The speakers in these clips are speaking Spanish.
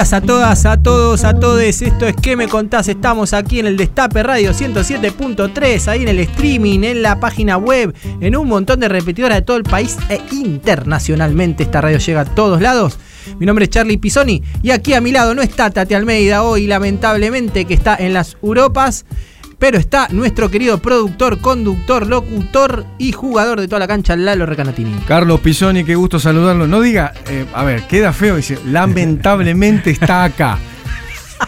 Días a todas, a todos, a todes. Esto es ¿Qué me contás? Estamos aquí en el Destape Radio 107.3, ahí en el streaming, en la página web, en un montón de repetidoras de todo el país e internacionalmente. Esta radio llega a todos lados. Mi nombre es Charlie Pisoni y aquí a mi lado no está Tati Almeida hoy, lamentablemente, que está en las Europas. Pero está nuestro querido productor, conductor, locutor y jugador de toda la cancha, Lalo Recanatini. Carlos Pisoni, qué gusto saludarlo. No diga, eh, a ver, queda feo, dice, lamentablemente está acá.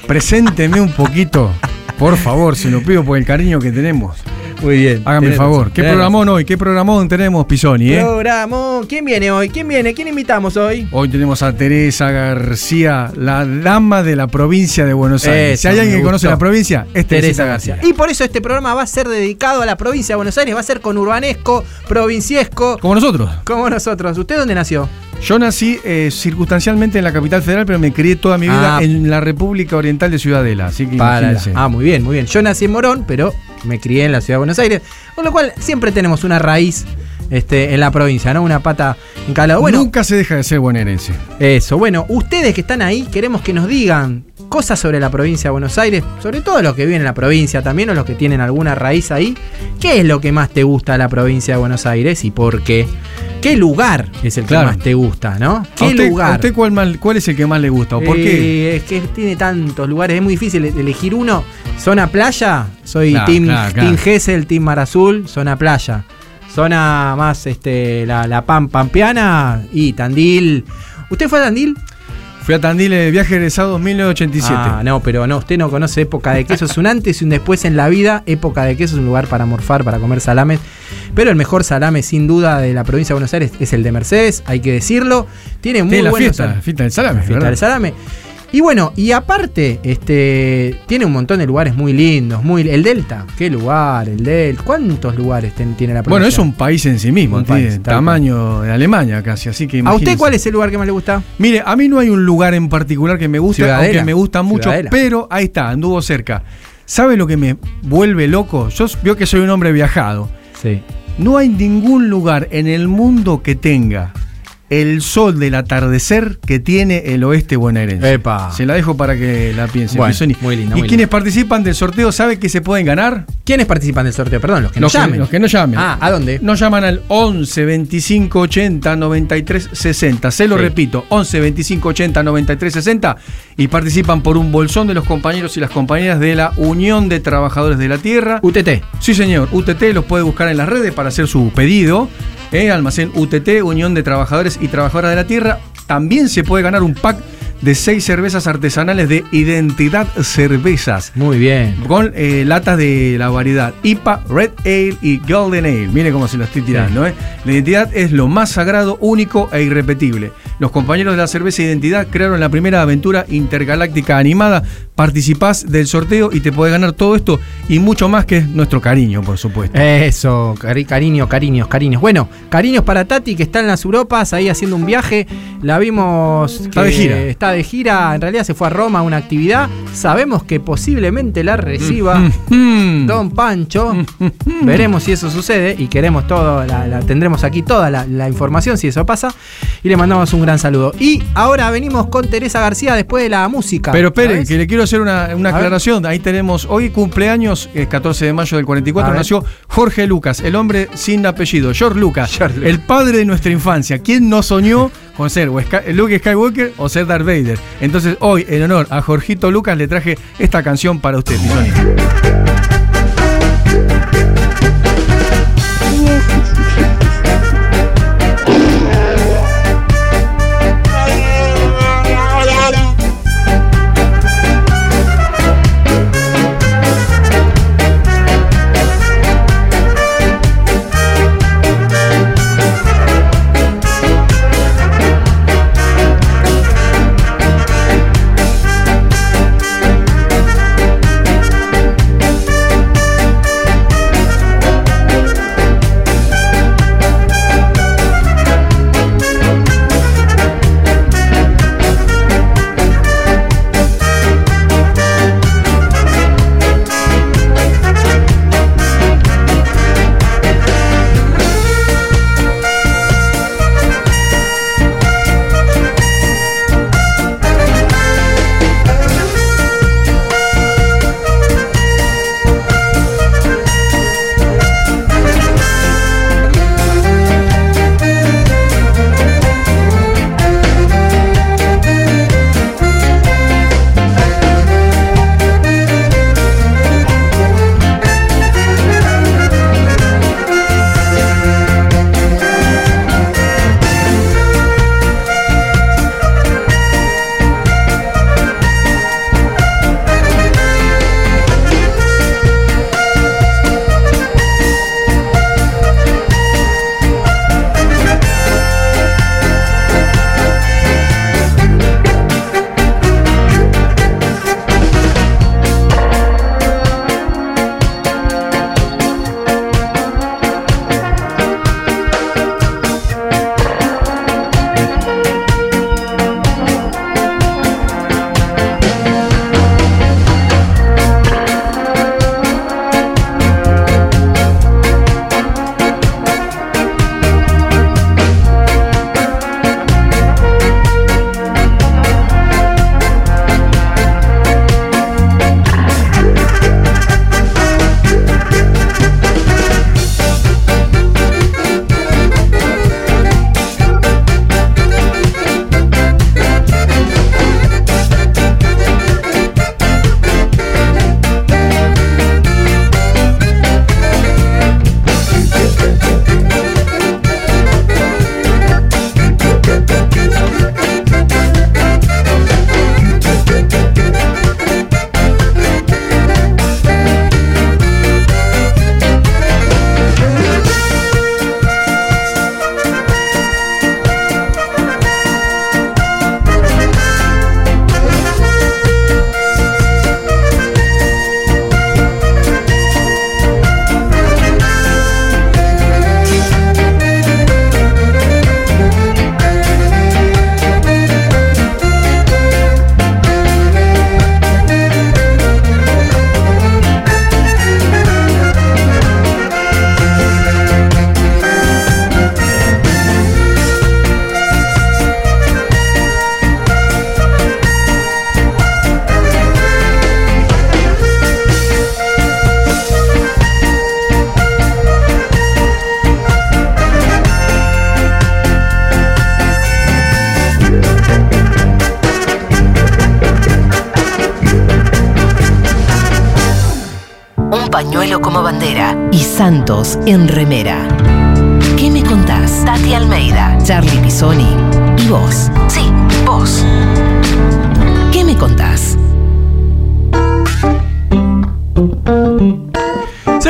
Presénteme un poquito, por favor, se lo pido por el cariño que tenemos. Muy bien. Hágame el favor. ¿Qué programón hoy? ¿Qué programón tenemos, Pisoni? Eh? Programón. ¿Quién viene hoy? ¿Quién viene? ¿Quién invitamos hoy? Hoy tenemos a Teresa García, la dama de la provincia de Buenos Aires. Eso, si hay alguien que conoce la provincia, es Teresa García. Y por eso este programa va a ser dedicado a la provincia de Buenos Aires, va a ser con urbanesco, provinciesco, Como nosotros. como nosotros. ¿Usted dónde nació? Yo nací eh, circunstancialmente en la capital federal, pero me crié toda mi vida Ah. en la República Oriental de Ciudadela. Así que. Ah, muy bien, muy bien. Yo nací en Morón, pero me crié en la ciudad de Buenos Aires. Con lo cual siempre tenemos una raíz este, en la provincia, ¿no? Una pata en cada lado. Bueno, Nunca se deja de ser bonaerense. Eso, bueno, ustedes que están ahí, queremos que nos digan cosas sobre la provincia de Buenos Aires, sobre todo los que viven en la provincia también o los que tienen alguna raíz ahí. ¿Qué es lo que más te gusta de la provincia de Buenos Aires y por qué? ¿Qué lugar es el Claro. que más te gusta, no? ¿A ¿Qué usted, lugar? a usted cuál, más- cuál es el que más le gusta? ¿O por qué? Eh, es que tiene tantos lugares, es muy difícil elegir uno. Zona playa, soy Claro, Team, claro, team Gesell, Team Mar Azul, zona playa. Zona más este, la, la Pam Pampeana y Tandil. ¿Usted fue a Tandil? Fui a Tandil de viaje egresado 1987. Ah, no, pero no, usted no conoce época de queso. Es un antes y un después en la vida. Época de queso es un lugar para morfar, para comer salames. Pero el mejor salame, sin duda, de la provincia de Buenos Aires es el de Mercedes, hay que decirlo. Tiene muy Tiene la buenos fiesta, sal- fiesta del salame, fiesta ¿verdad? del salame. Y bueno, y aparte, este tiene un montón de lugares muy lindos. Muy, el Delta, qué lugar, el Delta. ¿Cuántos lugares ten- tiene la provincia? Bueno, es un país en sí mismo, Un tiene país, tamaño de Alemania casi, así que ¿A usted cuál es el lugar que más le gusta? Mire, a mí no hay un lugar en particular que me guste, Ciudadela. aunque me gusta mucho, Ciudadela. pero ahí está, anduvo cerca. ¿Sabe lo que me vuelve loco? Yo veo que soy un hombre viajado. Sí. No hay ningún lugar en el mundo que tenga el sol del atardecer que tiene el oeste bonaerense. Epa. Se la dejo para que la piensen. Bueno, muy lindo, Y muy quienes participan del sorteo, ¿sabe que se pueden ganar? ¿Quiénes participan del sorteo? Perdón, los que los, nos llamen. Los que no llamen. Ah, ¿a dónde? Nos llaman al 11 25 80 93 60. Se lo Sí. repito, 11 25 80 93 60 y participan por un bolsón de los compañeros y las compañeras de la Unión de Trabajadores de la Tierra. UTT. Sí, señor. UTT los puede buscar en las redes para hacer su pedido. ¿eh? Almacén UTT, Unión de Trabajadores y Trabajadoras de la Tierra. También se puede ganar un pack de seis cervezas artesanales de Identidad Cervezas. Muy bien. Con eh, latas de la variedad IPA, Red Ale y Golden Ale. Mire cómo se lo estoy tirando. ¿eh? La identidad es lo más sagrado, único e irrepetible. Los compañeros de la cerveza Identidad crearon la primera aventura intergaláctica animada. Participás del sorteo y te podés ganar todo esto y mucho más que es nuestro cariño, por supuesto. Eso, cari- cariño, cariños, cariños. Bueno, cariños para Tati que está en las Europas, ahí haciendo un viaje. La vimos. Está que de gira. Está de gira, en realidad se fue a Roma a una actividad. Sabemos que posiblemente la reciba. Mm. Don Pancho, veremos si eso sucede y queremos todo, la, la- tendremos aquí toda la, la información si eso pasa y le mandamos un gran saludo. Y ahora venimos con Teresa García después de la música. Pero esperen, ¿sabes? que le quiero hacer una, una aclaración. Ahí tenemos, hoy cumpleaños, es 14 de mayo del A 44, ver. nació Jorge Lucas, el hombre sin apellido, George Lucas, George el padre de nuestra infancia. ¿Quién no soñó con ser o Sky- Luke Skywalker o ser Darth Vader? Entonces, hoy, en honor a Jorgito Lucas, le traje esta canción para usted, Pisoni. En remera. ¿Qué me contás? Tati Almeida, Charlie Pisoni y vos. Sí, vos. ¿Qué me contás?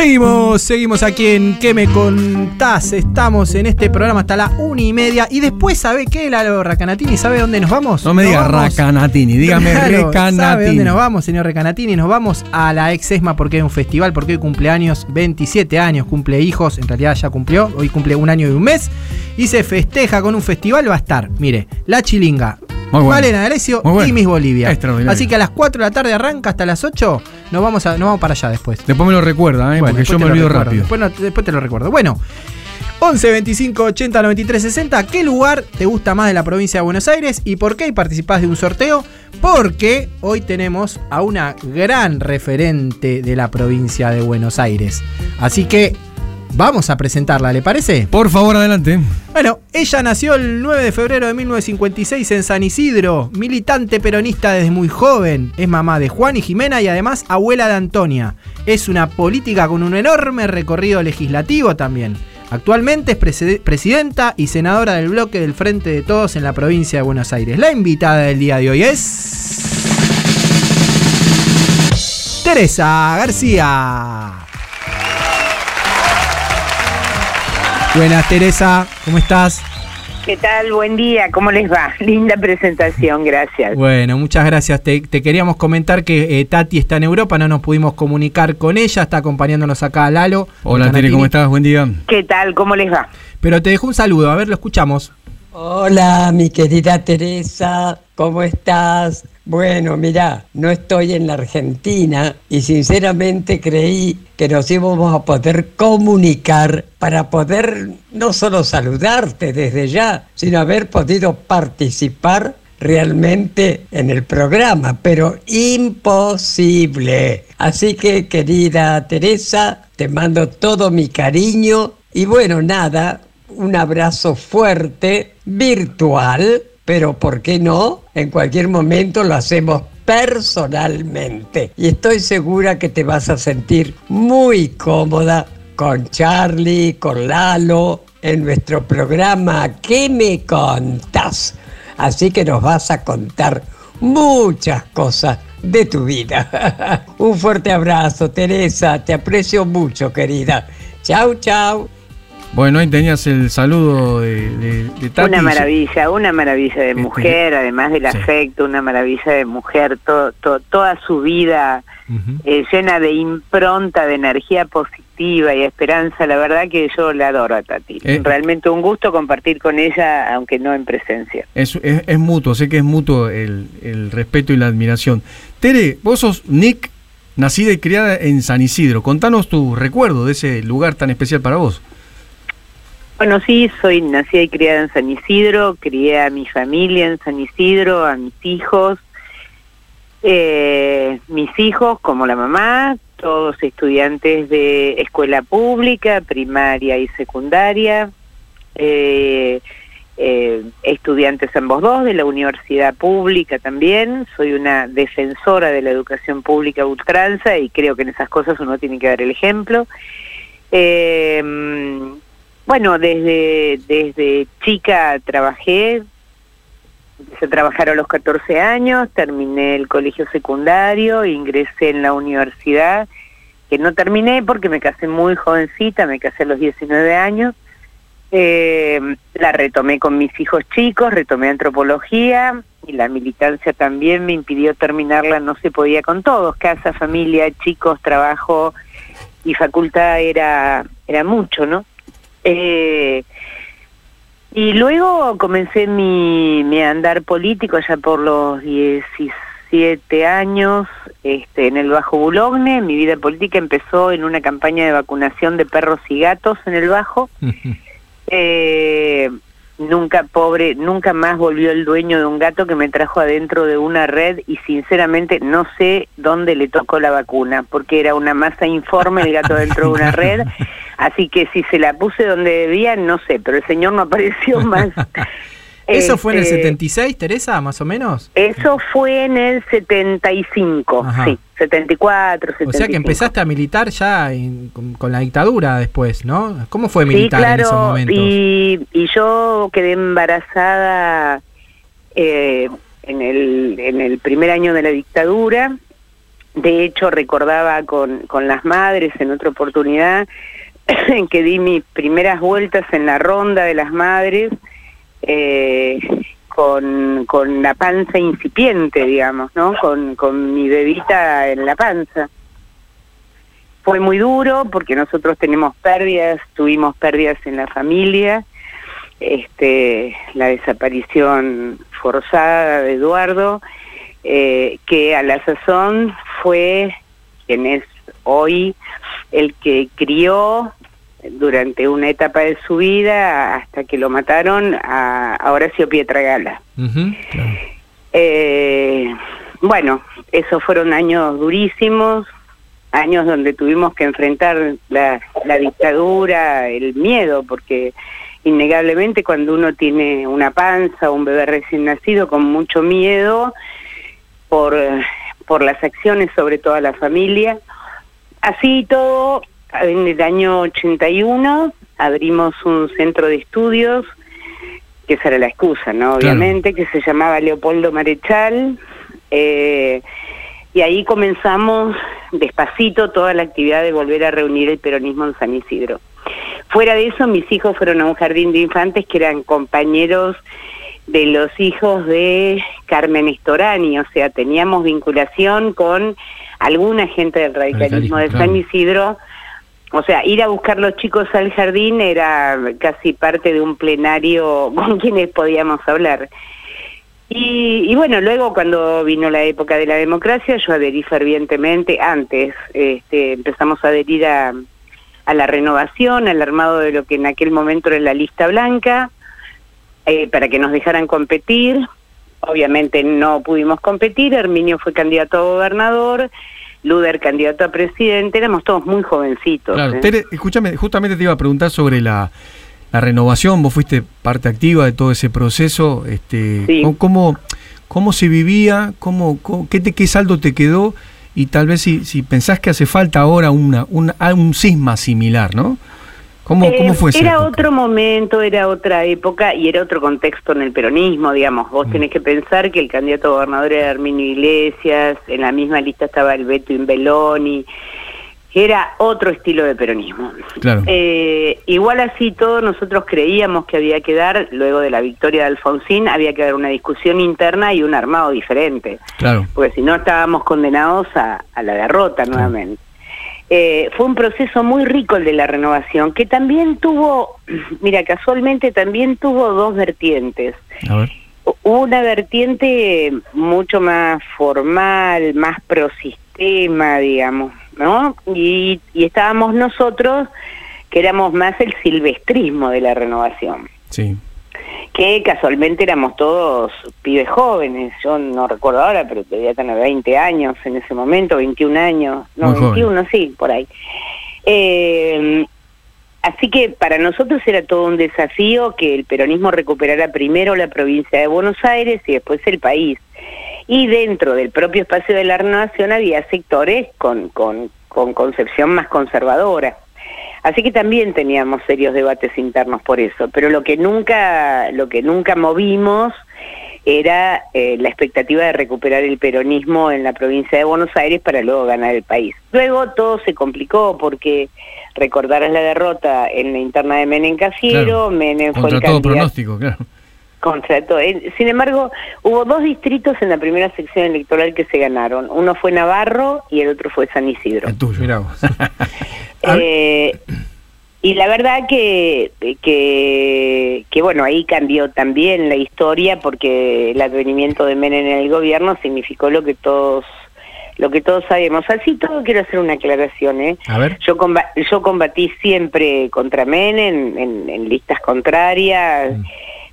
Seguimos, seguimos aquí en ¿Qué me contás? Estamos en este programa hasta la una y media. Y después, ¿sabe qué, Lalo Racanatini? ¿Sabe dónde nos vamos? No me diga vamos- Racanatini, dígame Claro, ¿Sabe Recanatini. dónde nos vamos, señor Recanatini? Nos vamos a la ex ESMA porque es un festival, porque hoy cumpleaños, 27 años, cumple hijos, en realidad ya cumplió, hoy cumple un año y un mes, y se festeja con un festival, va a estar, mire, La Chilinga, Muy bueno. Malena D'Alessio bueno. y Miss Bolivia. Así que a las 4 de la tarde arranca hasta las 8, nos vamos, a, nos vamos para allá después. Después me lo recuerda, ¿eh? Bueno, porque yo me olvido recuerdo. rápido. Después, no- después te lo recuerdo. Bueno, 11 25 80 93 60. ¿Qué lugar te gusta más de la provincia de Buenos Aires y por qué? Y participás de un sorteo. Porque hoy tenemos a una gran referente de la provincia de Buenos Aires. Así que vamos a presentarla, ¿le parece? Por favor, adelante. Bueno, ella nació el 9 de febrero de 1956 en San Isidro, militante peronista desde muy joven, es mamá de Juan y Jimena y además abuela de Antonia. Es una política con un enorme recorrido legislativo también. Actualmente es preside- presidenta y senadora del bloque del Frente de Todos en la provincia de Buenos Aires. La invitada del día de hoy es... Teresa García. Buenas Teresa, ¿cómo estás? ¿Qué tal? Buen día, ¿cómo les va? Linda presentación, gracias. Bueno, muchas gracias. Te, te queríamos comentar que eh, Tati está en Europa, no nos pudimos comunicar con ella, está acompañándonos acá Lalo. Hola. Tere, ¿cómo estás? Buen día. ¿Qué tal? ¿Cómo les va? Pero te dejo un saludo, a ver, lo escuchamos. Hola, mi querida Teresa, ¿cómo estás? Bueno, mira, no estoy en la Argentina y sinceramente creí que nos íbamos a poder comunicar para poder no solo saludarte desde ya, sino haber podido participar realmente en el programa, pero imposible. Así que, querida Teresa, te mando todo mi cariño y bueno, nada, un abrazo fuerte, virtual, pero ¿por qué no? En cualquier momento lo hacemos personalmente. Y estoy segura que te vas a sentir muy cómoda con Charlie, con Lalo, en nuestro programa ¿Qué me contás? Así que nos vas a contar muchas cosas de tu vida. Un fuerte abrazo, Teresa. Te aprecio mucho, querida. Chau, chau. Bueno, ahí tenías el saludo de, de, de Tati. Una maravilla, una maravilla de Este, mujer, además del sí. afecto, una maravilla de mujer, to- to- toda su vida eh, llena de impronta, de energía positiva y esperanza. La verdad que yo la adoro a Tati. Eh. Realmente un gusto compartir con ella, aunque no en presencia. Es, es, es mutuo, sé que es mutuo el, el respeto y la admiración. Tere, vos sos Nick, nacida y criada en San Isidro. Contanos tu recuerdo de ese lugar tan especial para vos. Bueno, sí, soy nacida y criada en San Isidro, crié a mi familia en San Isidro, a mis hijos, eh, mis hijos como la mamá, todos estudiantes de escuela pública, primaria y secundaria, eh, eh, estudiantes ambos dos de la universidad pública también, soy una defensora de la educación pública ultranza y creo que en esas cosas uno tiene que dar el ejemplo. Eh, bueno, desde, desde chica trabajé, empecé a trabajar a los 14 años, terminé el colegio secundario, ingresé en la universidad, que no terminé porque me casé muy jovencita, me casé a los 19 años. Eh, la retomé con mis hijos chicos, retomé antropología y la militancia también me impidió terminarla, no se podía con todos, casa, familia, chicos, trabajo y facultad era, era mucho, ¿no? Eh, y luego comencé mi, mi andar político ya por los 17 años este, en el Bajo Bulogne. Mi vida política empezó en una campaña de vacunación de perros y gatos en el Bajo. Eh, nunca, pobre, nunca más volvió el dueño de un gato que me trajo adentro de una red y sinceramente no sé dónde le tocó la vacuna, porque era una masa informe el gato dentro de una red. Así que si se la puse donde debía, no sé, pero el señor no apareció más. ¿Eso fue en el Este, 76, Teresa, más o menos? Eso fue en el 75, Ajá. sí, 74, 75. O sea que empezaste a militar ya en- con, con la dictadura después, ¿no? ¿Cómo fue Sí, militar en esos momentos? y, y yo quedé embarazada eh, en, el, en el primer año de la dictadura. De hecho, recordaba con, con las madres en otra oportunidad en que di mis primeras vueltas en la ronda de las madres eh, con, con la panza incipiente, digamos, ¿no? Con, con mi bebita en la panza. Fue muy duro porque nosotros tenemos pérdidas, tuvimos pérdidas en la familia, este, la desaparición forzada de Eduardo, eh, que a la sazón fue quien es hoy el que crió durante una etapa de su vida hasta que lo mataron a, a Horacio Pietragala. Ujú, claro. Eh, bueno, esos fueron años durísimos, años donde tuvimos que enfrentar la, la dictadura, el miedo, porque innegablemente cuando uno tiene una panza o un bebé recién nacido con mucho miedo por, por las acciones sobre toda la familia, así todo, en el año 81 abrimos un centro de estudios que esa era la excusa, ¿no? Obviamente, que se llamaba Leopoldo Marechal. eh, y ahí comenzamos despacito toda la actividad de volver a reunir el peronismo en San Isidro. Fuera de eso, mis hijos fueron a un jardín de infantes que eran compañeros de los hijos de Carmen Estorani, o sea, teníamos vinculación con alguna gente del radicalismo Radicalismo, de claro. San Isidro. O sea, ir a buscar los chicos al jardín era casi parte de un plenario con quienes podíamos hablar. Y, y bueno, luego cuando vino la época de la democracia, yo adherí fervientemente. Antes este, empezamos a adherir a, la renovación, al armado de lo que en aquel momento era la lista blanca, eh, para que nos dejaran competir. Obviamente no pudimos competir, Herminio fue candidato a gobernador, Luder candidato a presidente, éramos todos muy jovencitos. Claro, ¿eh? Tere, escúchame, justamente te iba a preguntar sobre la, la renovación, vos fuiste parte activa de todo ese proceso, este, Sí. ¿cómo- ¿cómo, cómo se vivía, cómo, cómo- qué, te, qué saldo te quedó y tal vez si, si pensás que hace falta ahora una, ah, un cisma similar, ¿no? ¿Cómo, Eh, cómo fue esa Era otro momento, era otra época y era otro contexto en el peronismo, digamos. Vos Mm. tenés que pensar que el candidato a gobernador era Herminio Iglesias, en la misma lista estaba el Beto Imbeloni, era otro estilo de peronismo. Claro. Eh, igual así todo, nosotros creíamos que había que dar, luego de la victoria de Alfonsín, había que dar una discusión interna y un armado diferente Claro. porque si no estábamos condenados a, a la derrota nuevamente. Eh, fue un proceso muy rico el de la renovación, que también tuvo, mira, casualmente también tuvo dos vertientes. A ver. Una vertiente mucho más formal, más pro sistema, digamos, ¿no? Y, y estábamos nosotros, que éramos más el silvestrismo de la renovación Sí. Que casualmente éramos todos pibes jóvenes, yo no recuerdo ahora, pero debía tener 20 años en ese momento, 21 años, no, Muy joven. 21, sí, por ahí. Eh, así que para nosotros era todo un desafío que el peronismo recuperara primero la provincia de Buenos Aires y después el país. Y dentro del propio espacio de la renovación había sectores con, con, con concepción más conservadora. Así que también teníamos serios debates internos por eso, pero lo que nunca, lo que nunca movimos era eh, la expectativa de recuperar el peronismo en la provincia de Buenos Aires para luego ganar el país. Luego todo se complicó porque recordarás la derrota en la interna de Menem Casiero, Claro. Menem fue el todo candidato pronóstico, claro. Contra todo. Eh, Sin embargo, hubo dos distritos en la primera sección electoral que se ganaron. Uno fue Navarro y el otro fue San Isidro. El tuyo. Mirá vos. Eh, y la verdad que, que, que, bueno, ahí cambió también la historia porque el advenimiento de Menem en el gobierno significó lo que todos lo que todos sabemos. Así todo quiero hacer una aclaración, ¿eh? A ver. Yo, comba- yo combatí siempre contra Menem en, en listas contrarias,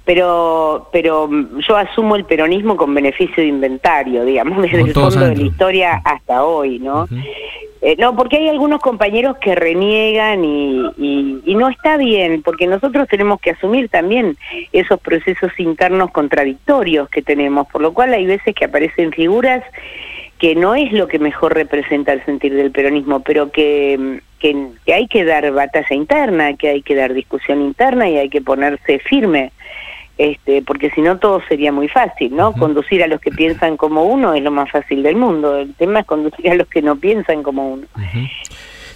pero pero yo asumo el peronismo con beneficio de inventario, digamos, desde el fondo de la historia hasta hoy, ¿no? Eh, no, porque hay algunos compañeros que reniegan y, y- y no está bien, porque nosotros tenemos que asumir también esos procesos internos contradictorios que tenemos, por lo cual hay veces que aparecen figuras que no es lo que mejor representa el sentir del peronismo, pero que, que, que hay que dar batalla interna, que hay que dar discusión interna y hay que ponerse firme. Este, porque si no todo sería muy fácil, ¿no? Conducir a los que piensan como uno es lo más fácil del mundo. El tema es conducir a los que no piensan como uno.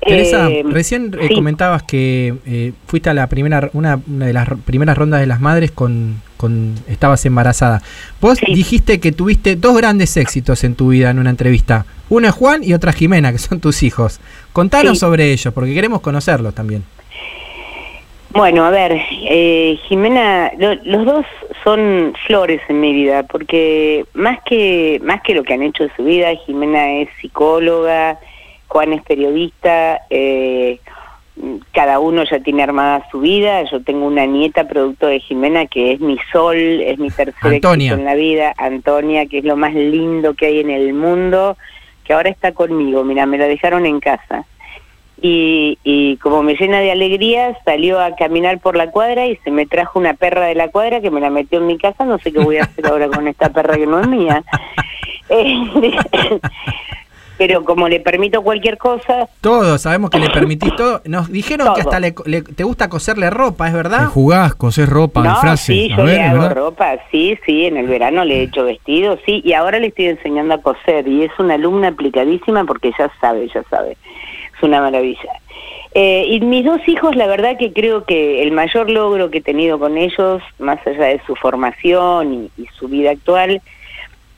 Teresa, Eh, recién eh, sí. comentabas que eh, fuiste a la primera, una, una de las primeras rondas de las madres con, con estabas embarazada. Vos Sí. dijiste que tuviste dos grandes éxitos en tu vida en una entrevista. Uno es Juan y otra es Jimena, que son tus hijos. Contanos Sí. sobre ellos, porque queremos conocerlos también. Bueno, a ver, eh, Jimena, lo- los dos son flores en mi vida, porque más que más que lo que han hecho en su vida, Jimena es psicóloga, Juan es periodista, eh, cada uno ya tiene armada su vida. Yo tengo una nieta producto de Jimena que es mi sol, es mi tercer Antonia. en la vida, Antonia, que es lo más lindo que hay en el mundo, que ahora está conmigo. Mira, me la dejaron en casa y, y como me llena de alegría, salió a caminar por la cuadra y se me trajo una perra de la cuadra que me la metió en mi casa, no sé qué voy a hacer ahora con esta perra que no es mía. Pero como le permito cualquier cosa, Todos sabemos que le permitís todo. Nos dijeron que Todo. hasta le, le- te gusta coserle ropa, ¿es verdad? jugás, cosés ropa, no, frase. sí, A yo ver, le hago ¿verdad? ropa, sí, sí, en el verano le he hecho vestidos, sí, y ahora le estoy enseñando a coser y es una alumna aplicadísima porque ya sabe, ya sabe, una maravilla. Eh, y mis dos hijos, la verdad que creo que el mayor logro que he tenido con ellos, más allá de su formación y, y su vida actual,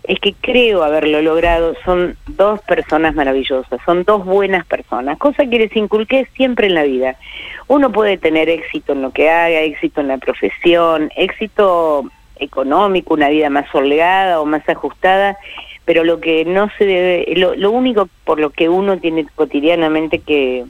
es que creo haberlo logrado, son dos personas maravillosas, son dos buenas personas, cosa que les inculqué siempre en la vida. Uno puede tener éxito en lo que haga, éxito en la profesión, éxito económico, una vida más holgada o más ajustada, pero lo que no se debe, lo, lo único por lo que uno tiene cotidianamente que,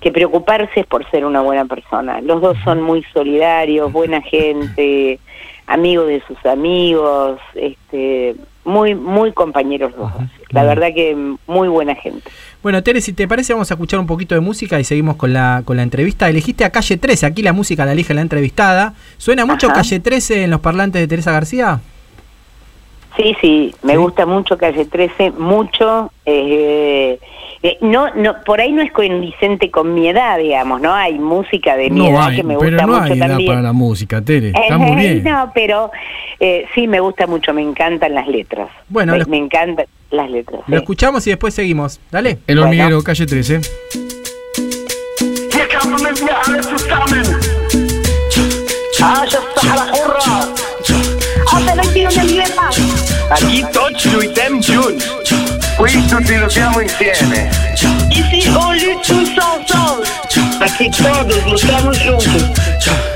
que preocuparse es por ser una buena persona. Los dos son muy solidarios, buena gente, amigos de sus amigos, este, muy muy compañeros los dos. La verdad que muy buena gente. Bueno, Tere, si te parece, vamos a escuchar un poquito de música y seguimos con la, con la entrevista. Elegiste a Calle 13, aquí la música la elige la entrevistada. ¿Suena mucho Ajá. Calle 13 en los parlantes de Teresa García? Sí, sí, me ¿Sí? gusta mucho Calle 13, mucho. eh, eh, no, no, por ahí no es convincente con mi edad, digamos, ¿no? Hay música de mi No edad hay, que me pero gusta no mucho hay edad también. para la música, Tere. Está muy bien. No, pero eh, sí me gusta mucho, me encantan las letras. Bueno, me, lo- me encantan las letras. Lo sí. escuchamos y después seguimos. Dale. El Bueno. hormiguero, calle 13 canciones lietas. Aquí tots lluitem junts. Qui tutti lottiamo insieme. Ici on lutte tous ensemble. Aquí todos luchamos juntos.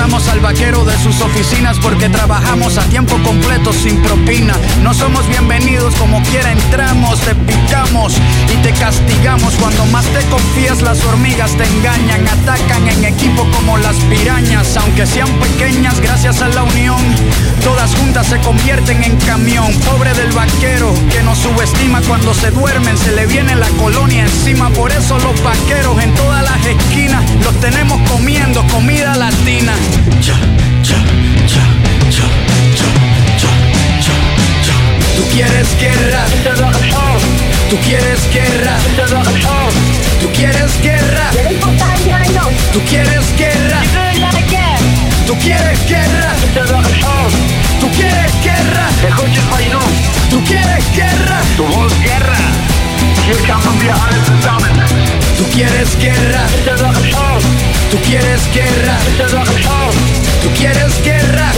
al vaquero de sus oficinas porque trabajamos a tiempo completo sin propina. No somos bienvenidos como quiera entramos, te picamos y te castigamos. Cuando más te confías las hormigas te engañan, atacan en equipo como las pirañas. Aunque sean pequeñas gracias a la unión, todas juntas se convierten en camión. Pobre del vaquero que nos subestima cuando se duermen, se le viene la colonia encima. Por eso los vaqueros en todas las esquinas los tenemos comiendo comida latina. Cha, cha, cha, cha, cha, cha, cha, cha. Tú quieres guerra, tú quieres guerra, tú quieres guerra, tú quieres guerra, tú quieres guerra, tú quieres guerra, Escuchen, Paino, tú quieres guerra, du willst Guerra. Tú quieres guerra. Tú quieres guerra.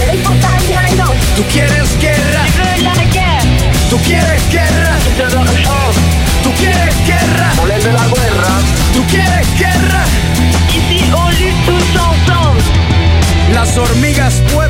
no, Tú quieres guerra. Tú quieres guerra. Tú quieres guerra. de la guerra. Tú quieres guerra. Las hormigas pueden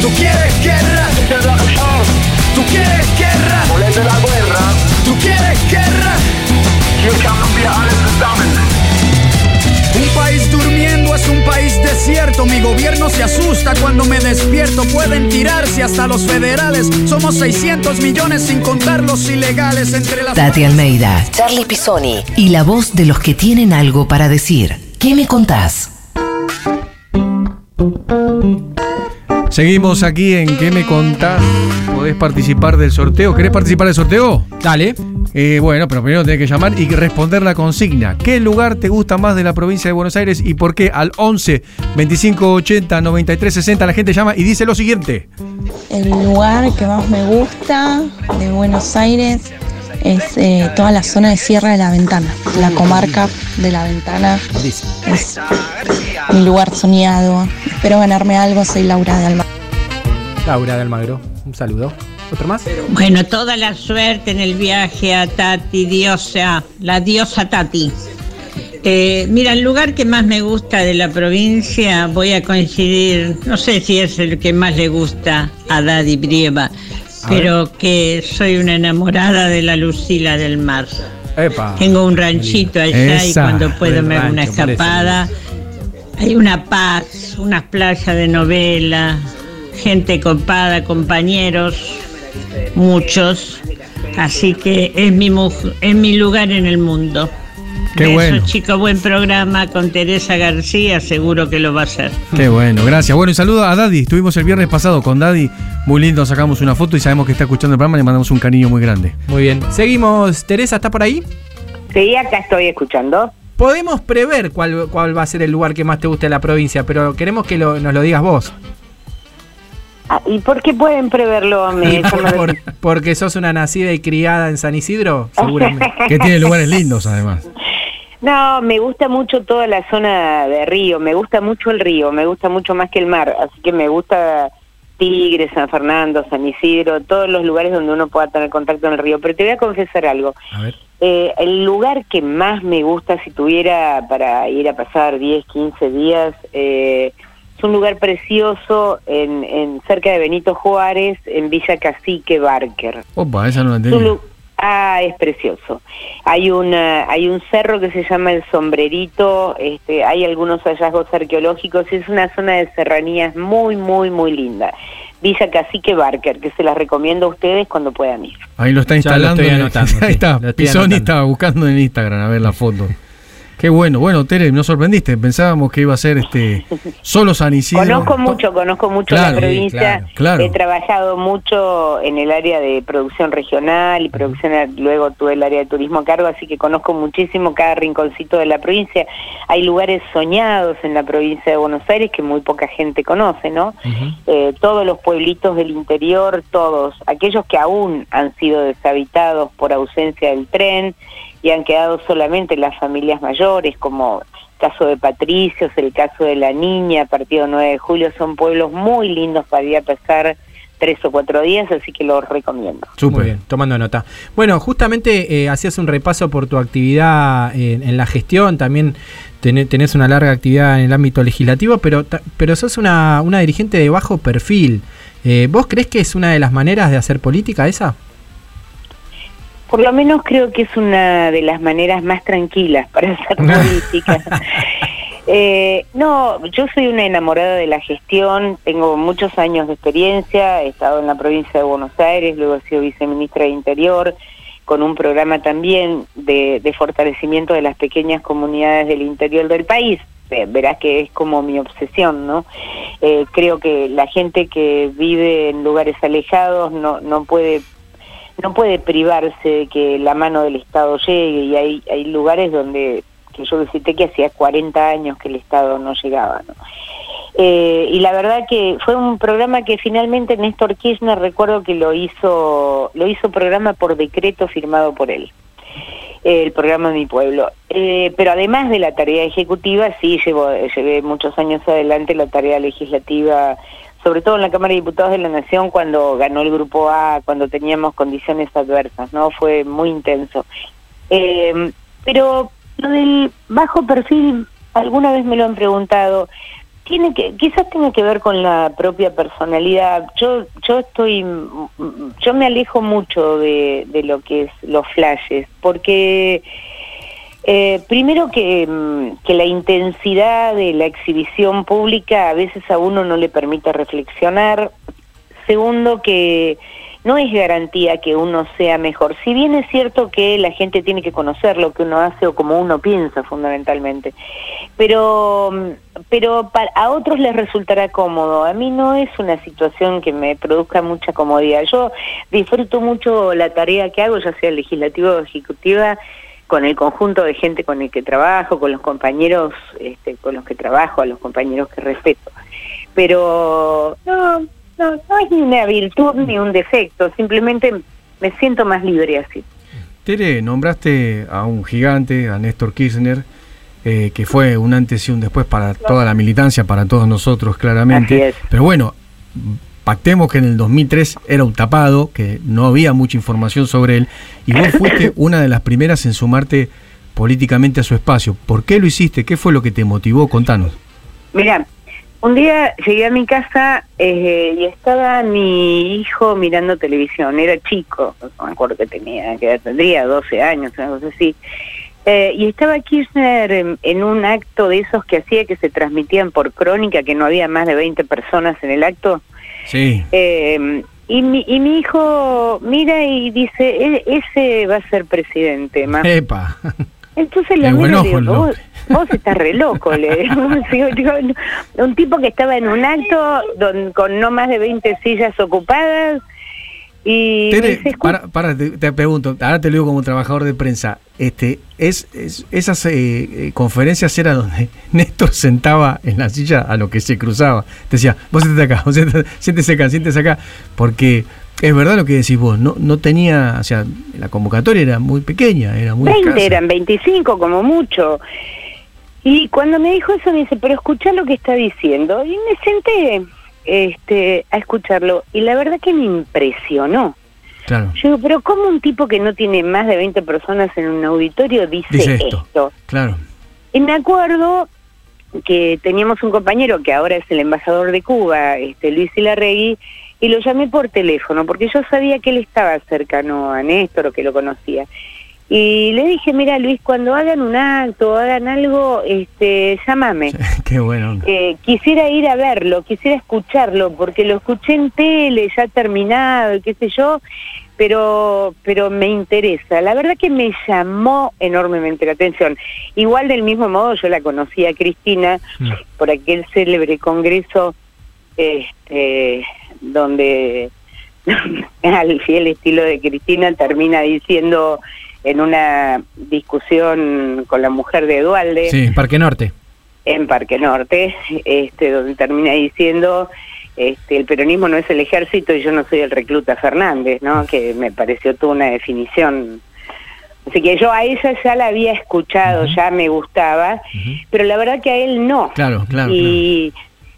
Tú quieres guerra. Tú quieres guerra. Volete la guerra? Tú quieres guerra. Un país durmiendo es un país desierto. Mi gobierno se asusta cuando me despierto. Pueden tirarse hasta los federales. Somos 600 millones sin contar los ilegales entre las. Tati Almeida, Charlie Pisoni y la voz de los que tienen algo para decir. ¿Qué me contás? Seguimos aquí en ¿Qué me contás? Podés participar del sorteo. ¿Querés participar del sorteo? Dale. Eh, bueno, pero primero tenés que llamar y responder la consigna. ¿Qué lugar te gusta más de la provincia de Buenos Aires y por qué? Al 11 25 80 93 60 la gente llama y dice lo siguiente. El lugar que más me gusta de Buenos Aires es eh, toda la zona de Sierra de la Ventana, la comarca de la Ventana. Es mi lugar soñado. Espero ganarme algo, soy Laura de Almagro. Laura de Almagro. Un saludo. ¿Otro más? Bueno, toda la suerte en el viaje a Tati, diosa, la diosa Tati. Eh, mira, el lugar que más me gusta de la provincia, voy a coincidir, no sé si es el que más le gusta a Daddy Brieva, pero que soy una enamorada de la Lucila del Mar. Epa. Tengo un ranchito allá y cuando puedo me hago una escapada. Hay una paz, unas playas de novela, gente copada, compañeros, muchos. Así que es mi, es mi lugar en el mundo. Qué Besos, bueno. chicos, buen programa con Teresa García, seguro que lo va a hacer. Qué bueno, gracias. Bueno, y saludo a Daddy. Estuvimos el viernes pasado con Daddy. Muy lindo, sacamos una foto y sabemos que está escuchando el programa. Le mandamos un cariño muy grande. Muy bien. Seguimos. Teresa, ¿está por ahí? Sí, acá estoy escuchando. Podemos prever cuál, cuál va a ser el lugar que más te guste de la provincia, pero queremos que lo- nos lo digas vos. Ah, ¿Y por qué pueden preverlo? Me por- por- porque sos una nacida y criada en San Isidro, seguramente. Que tiene lugares lindos, además. No, me gusta mucho toda la zona de río, me gusta mucho el río, me gusta mucho más que el mar, así que me gusta Tigre, San Fernando, San Isidro, todos los lugares donde uno pueda tener contacto en el río. Pero te voy a confesar algo. A ver. Eh, el lugar que más me gusta si tuviera para ir a pasar 10, 15 días, eh, es un lugar precioso en, en cerca de Benito Juárez, en Villa Cacique Barker. Opa, esa no la Ah, es precioso. Hay una, hay un cerro que se llama el Sombrerito, este, hay algunos hallazgos arqueológicos, y es una zona de serranías muy, muy, muy linda. Villa Cacique Barker, que se las recomiendo a ustedes cuando puedan ir. Ahí lo está Ya lo instalando. estoy anotando, Ahí sí, está. Pisoni estaba buscando en Instagram a ver la foto. Qué bueno. Bueno, Tere, nos sorprendiste. Pensábamos que iba a ser este solo San Isidro. Conozco mucho, conozco mucho Claro, la provincia. claro, claro. He trabajado mucho en el área de producción regional y producción, luego tuve el área de turismo a cargo, así que conozco muchísimo cada rinconcito de la provincia. Hay lugares soñados en la provincia de Buenos Aires que muy poca gente conoce, ¿no? Eh, todos los pueblitos del interior, todos, aquellos que aún han sido deshabitados por ausencia del tren y han quedado solamente las familias mayores, como el caso de Patricios, el caso de la niña, partido 9 de julio, son pueblos muy lindos para ir a pasar tres o cuatro días, así que los recomiendo. Muy bien, tomando nota. Bueno, justamente eh, hacías un repaso por tu actividad en, en la gestión, también tené- tenés una larga actividad en el ámbito legislativo, pero, ta- pero sos una, una dirigente de bajo perfil. Eh, ¿Vos crees que es una de las maneras de hacer política esa? Por lo menos creo que es una de las maneras más tranquilas para hacer política. Eh, no, yo soy una enamorada de la gestión, tengo muchos años de experiencia, he estado en la provincia de Buenos Aires, luego he sido viceministra de Interior, con un programa también de, de fortalecimiento de las pequeñas comunidades del interior del país. Eh, verás que es como mi obsesión, ¿no? Eh, creo que la gente que vive en lugares alejados no, no puede no puede privarse de que la mano del Estado llegue y hay, hay lugares donde que yo visité que hacía 40 años que el Estado no llegaba. ¿no? Eh, y la verdad que fue un programa que finalmente Néstor Kirchner recuerdo que lo hizo lo hizo programa por decreto firmado por él eh, el programa mi pueblo eh, pero además de la tarea ejecutiva sí llevo, llevé muchos años adelante la tarea legislativa sobre todo en la Cámara de Diputados de la Nación cuando ganó el Grupo A, cuando teníamos condiciones adversas, ¿no? Fue muy intenso. Eh, pero lo del bajo perfil, alguna vez me lo han preguntado, tiene que, quizás tenga que ver con la propia personalidad. Yo, yo estoy, yo me alejo mucho de, de lo que es los flashes, porque eh, primero que, mm, que la intensidad de la exhibición pública a veces a uno no le permite reflexionar. Segundo que no es garantía que uno sea mejor. Si bien es cierto que la gente tiene que conocer lo que uno hace o como uno piensa fundamentalmente, pero pero para, a otros les resultará cómodo. A mí no es una situación que me produzca mucha comodidad. Yo disfruto mucho la tarea que hago, ya sea legislativa o ejecutiva, con el conjunto de gente con el que trabajo, con los compañeros este, con los que trabajo, a los compañeros que respeto. Pero no, no, no es ni una virtud ni un defecto, simplemente me siento más libre así. Tere, nombraste a un gigante, a Néstor Kirchner, eh, que fue un antes y un después para toda la militancia, para todos nosotros claramente. Pero bueno, pactemos que en el 2003 era un tapado, que no había mucha información sobre él, y vos fuiste una de las primeras en sumarte políticamente a su espacio. ¿Por qué lo hiciste? ¿Qué fue lo que te motivó? Contanos. Mira, un día llegué a mi casa eh, y estaba mi hijo mirando televisión, era chico, no me acuerdo que tenía, que tendría 12 años, una cosa así. Eh, y estaba Kirchner en, en, un acto de esos que hacía que se transmitían por crónica, que no había más de 20 personas en el acto. Sí. Eh, y, mi, y mi hijo mira y dice, "E- ese va a ser presidente. Ma. Epa. Entonces le miro digo, vos, estás re loco, le digo. Un tipo que estaba en un acto don- con no más de 20 sillas ocupadas y me Tere, dice, "Escu- para, para, te, te pregunto, ahora te lo digo como trabajador de prensa, este, es, es- esas eh, eh, conferencias era donde Néstor sentaba en la silla a lo que se cruzaba. Te decía, vos siéntate acá, vos siéntese acá, siéntese acá, porque es verdad lo que decís vos, no, no tenía, o sea, la convocatoria era muy pequeña, era muy 20 escasa. eran 25 como mucho. Y cuando me dijo eso me dice, pero escuchá lo que está diciendo. Y me senté este, a escucharlo y la verdad que me impresionó. Claro, Yo digo, pero ¿cómo un tipo que no tiene más de 20 personas en un auditorio dice, dice esto, esto? claro. Y me acuerdo que teníamos un compañero que ahora es el embajador de Cuba, este Luis Ilarregui, y lo llamé por teléfono porque yo sabía que él estaba cercano a Néstor o que lo conocía. Y le dije, mira Luis, cuando hagan un acto o hagan algo, este, llámame. Qué bueno. Eh, quisiera ir a verlo, quisiera escucharlo, porque lo escuché en tele, ya terminado, y qué sé yo, pero, pero me interesa. La verdad que me llamó enormemente la atención. Igual del mismo modo yo la conocí a Cristina Mm. por aquel célebre congreso este, donde al fiel estilo de Cristina termina diciendo en una discusión con la mujer de Dualde Sí, Parque Norte. en Parque Norte, este, donde termina diciendo este, el peronismo no es el ejército y yo no soy el recluta Fernández, ¿no? Que me pareció toda una definición. Así que yo a ella ya la había escuchado, ya me gustaba, pero la verdad que a él no. Claro, claro, Y,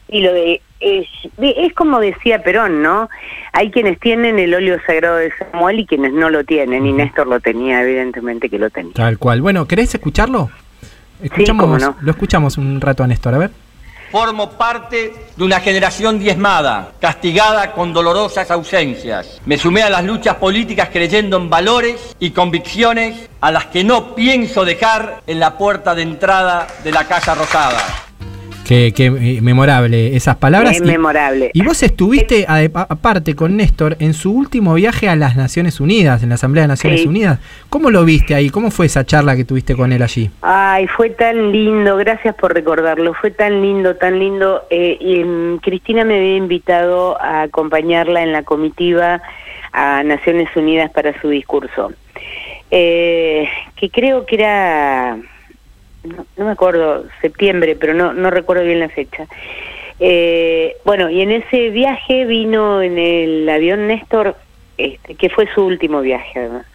y lo de es, es como decía Perón, ¿no? Hay quienes tienen el óleo sagrado de Samuel y quienes no lo tienen, y Néstor lo tenía, evidentemente que lo tenía. Tal cual. Bueno, ¿querés escucharlo? Escuchamos, cómo no. Lo escuchamos un rato a Néstor, a ver. Formo parte de una generación diezmada, castigada con dolorosas ausencias. Me sumé a las luchas políticas creyendo en valores y convicciones a las que no pienso dejar en la puerta de entrada de la Casa Rosada. Qué, qué, eh, memorable esas palabras. Es memorable. Y vos estuviste, aparte con Néstor, en su último viaje a las Naciones Unidas, en la Asamblea de Naciones Sí. Unidas. ¿Cómo lo viste ahí? ¿Cómo fue esa charla que tuviste con él allí? Ay, fue tan lindo, gracias por recordarlo, fue tan lindo, tan lindo. Eh, y, mm, Cristina me había invitado a acompañarla en la comitiva a Naciones Unidas para su discurso, Eh, que creo que era, no, no me acuerdo, septiembre, pero no, no recuerdo bien la fecha. Eh, bueno, y en ese viaje vino en el avión Néstor, este, que fue su último viaje además.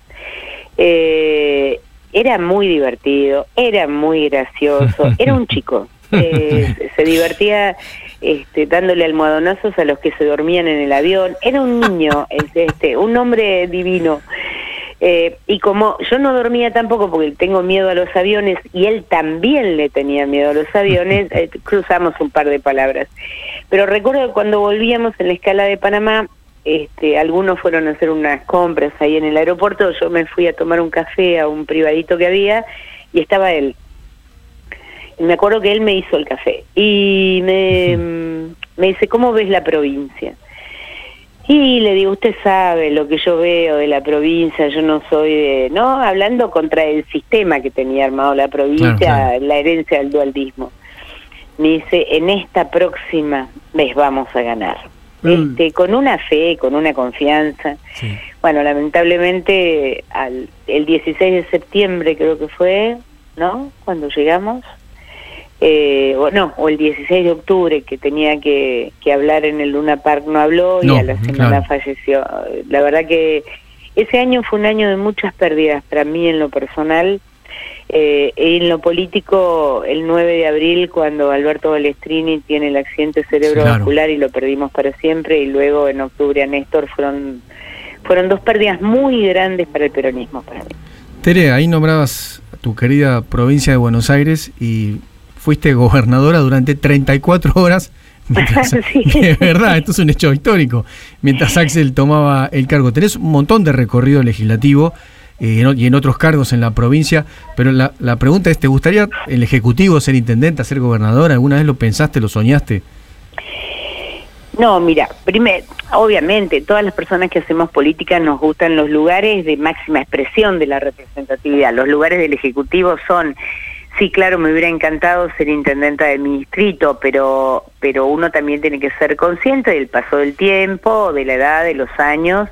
Eh, era muy divertido, era muy gracioso, era un chico. Eh, se divertía este, dándole almohadonazos a los que se dormían en el avión. Era un niño, este, este, un hombre divino. Eh, y como yo no dormía tampoco porque tengo miedo a los aviones y él también le tenía miedo a los aviones, eh, cruzamos un par de palabras. Pero recuerdo que cuando volvíamos en la escala de Panamá, este, algunos fueron a hacer unas compras ahí en el aeropuerto, yo me fui a tomar un café a un privadito que había y estaba él. Y me acuerdo que él me hizo el café y me, mm, me dice, ¿cómo ves la provincia? Y le digo, usted sabe lo que yo veo de la provincia, yo no soy de, ¿no? Hablando contra el sistema que tenía armado la provincia, Claro, claro. la herencia del dualdismo. Me dice, en esta próxima vez vamos a ganar. Este, con una fe, con una confianza. Bueno, lamentablemente al, el 16 de septiembre creo que fue, ¿no? Cuando llegamos. Eh, o no, o el 16 de octubre que tenía que, que hablar en el Luna Park no habló y a la semana claro. falleció. La verdad que ese año fue un año de muchas pérdidas para mí en lo personal. Eh, en lo político, el 9 de abril, cuando Alberto Balestrini tiene el accidente cerebrovascular y lo perdimos para siempre, y luego en octubre a Néstor, fueron, fueron dos pérdidas muy grandes para el peronismo, para mí. Tere, ahí nombrabas a tu querida provincia de Buenos Aires y fuiste gobernadora durante 34 horas. mientras- De verdad, esto es un hecho histórico. Mientras Axel tomaba el cargo. Tenés un montón de recorrido legislativo eh, en y en otros cargos en la provincia, pero la, la pregunta es, ¿te gustaría el Ejecutivo ser intendente, ser gobernadora? ¿Alguna vez lo pensaste, lo soñaste? No, mira, primero, obviamente, todas las personas que hacemos política nos gustan los lugares de máxima expresión de la representatividad. Los lugares del Ejecutivo son, sí, claro, me hubiera encantado ser intendenta de mi distrito, pero, pero uno también tiene que ser consciente del paso del tiempo, de la edad, de los años.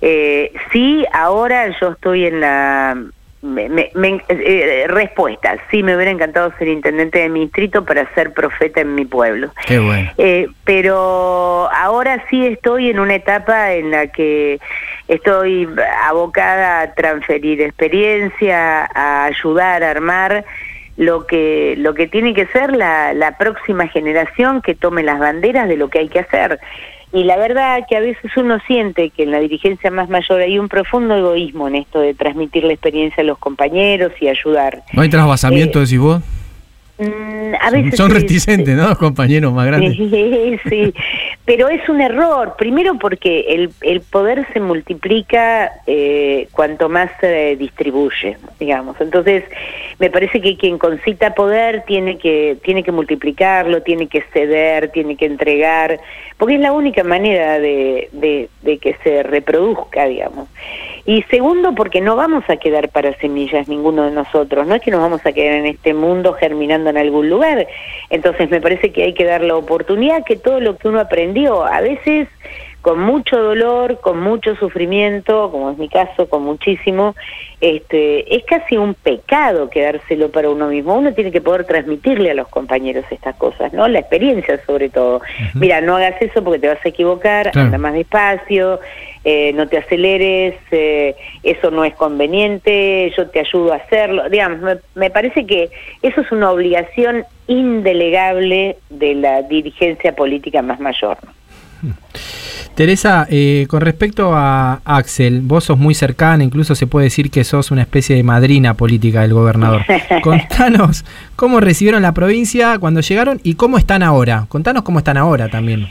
Eh, sí, ahora yo estoy en la... me- me- me- eh, respuesta, sí, me hubiera encantado ser intendente de mi distrito para ser profeta en mi pueblo. Qué bueno. Eh, pero ahora sí estoy en una etapa en la que estoy abocada a transferir experiencia, a ayudar a armar lo que lo que tiene que ser la, la próxima generación que tome las banderas de lo que hay que hacer. Y la verdad que a veces uno siente que en la dirigencia más mayor hay un profundo egoísmo en esto de transmitir la experiencia a los compañeros y ayudar. ¿No hay trasvasamiento, decís vos? Mm, a veces Son sí, reticentes, ¿no? Los compañeros más grandes. Sí, sí, pero es un error. Primero porque el, el poder se multiplica eh, cuanto más se distribuye, digamos. Entonces, me parece que quien concita poder tiene que tiene que multiplicarlo, tiene que ceder, tiene que entregar, porque es la única manera de, de, de que se reproduzca, digamos. Y segundo, porque no vamos a quedar para semillas ninguno de nosotros, no es que nos vamos a quedar en este mundo germinando en algún lugar. Entonces me parece que hay que dar la oportunidad que todo lo que uno aprendió, a veces con mucho dolor, con mucho sufrimiento, como es mi caso, con muchísimo, este, es casi un pecado quedárselo para uno mismo. Uno tiene que poder transmitirle a los compañeros estas cosas, ¿no? La experiencia sobre todo. Mira, no hagas eso porque te vas a equivocar, Claro. anda más despacio, eh, no te aceleres, eh, eso no es conveniente, yo te ayudo a hacerlo. Digamos, me, me parece que eso es una obligación indelegable de la dirigencia política más mayor. ¿no? Teresa, eh, con respecto a Axel, vos sos muy cercana, incluso se puede decir que sos una especie de madrina política del gobernador. Contanos cómo recibieron la provincia cuando llegaron y cómo están ahora. Contanos cómo están ahora también.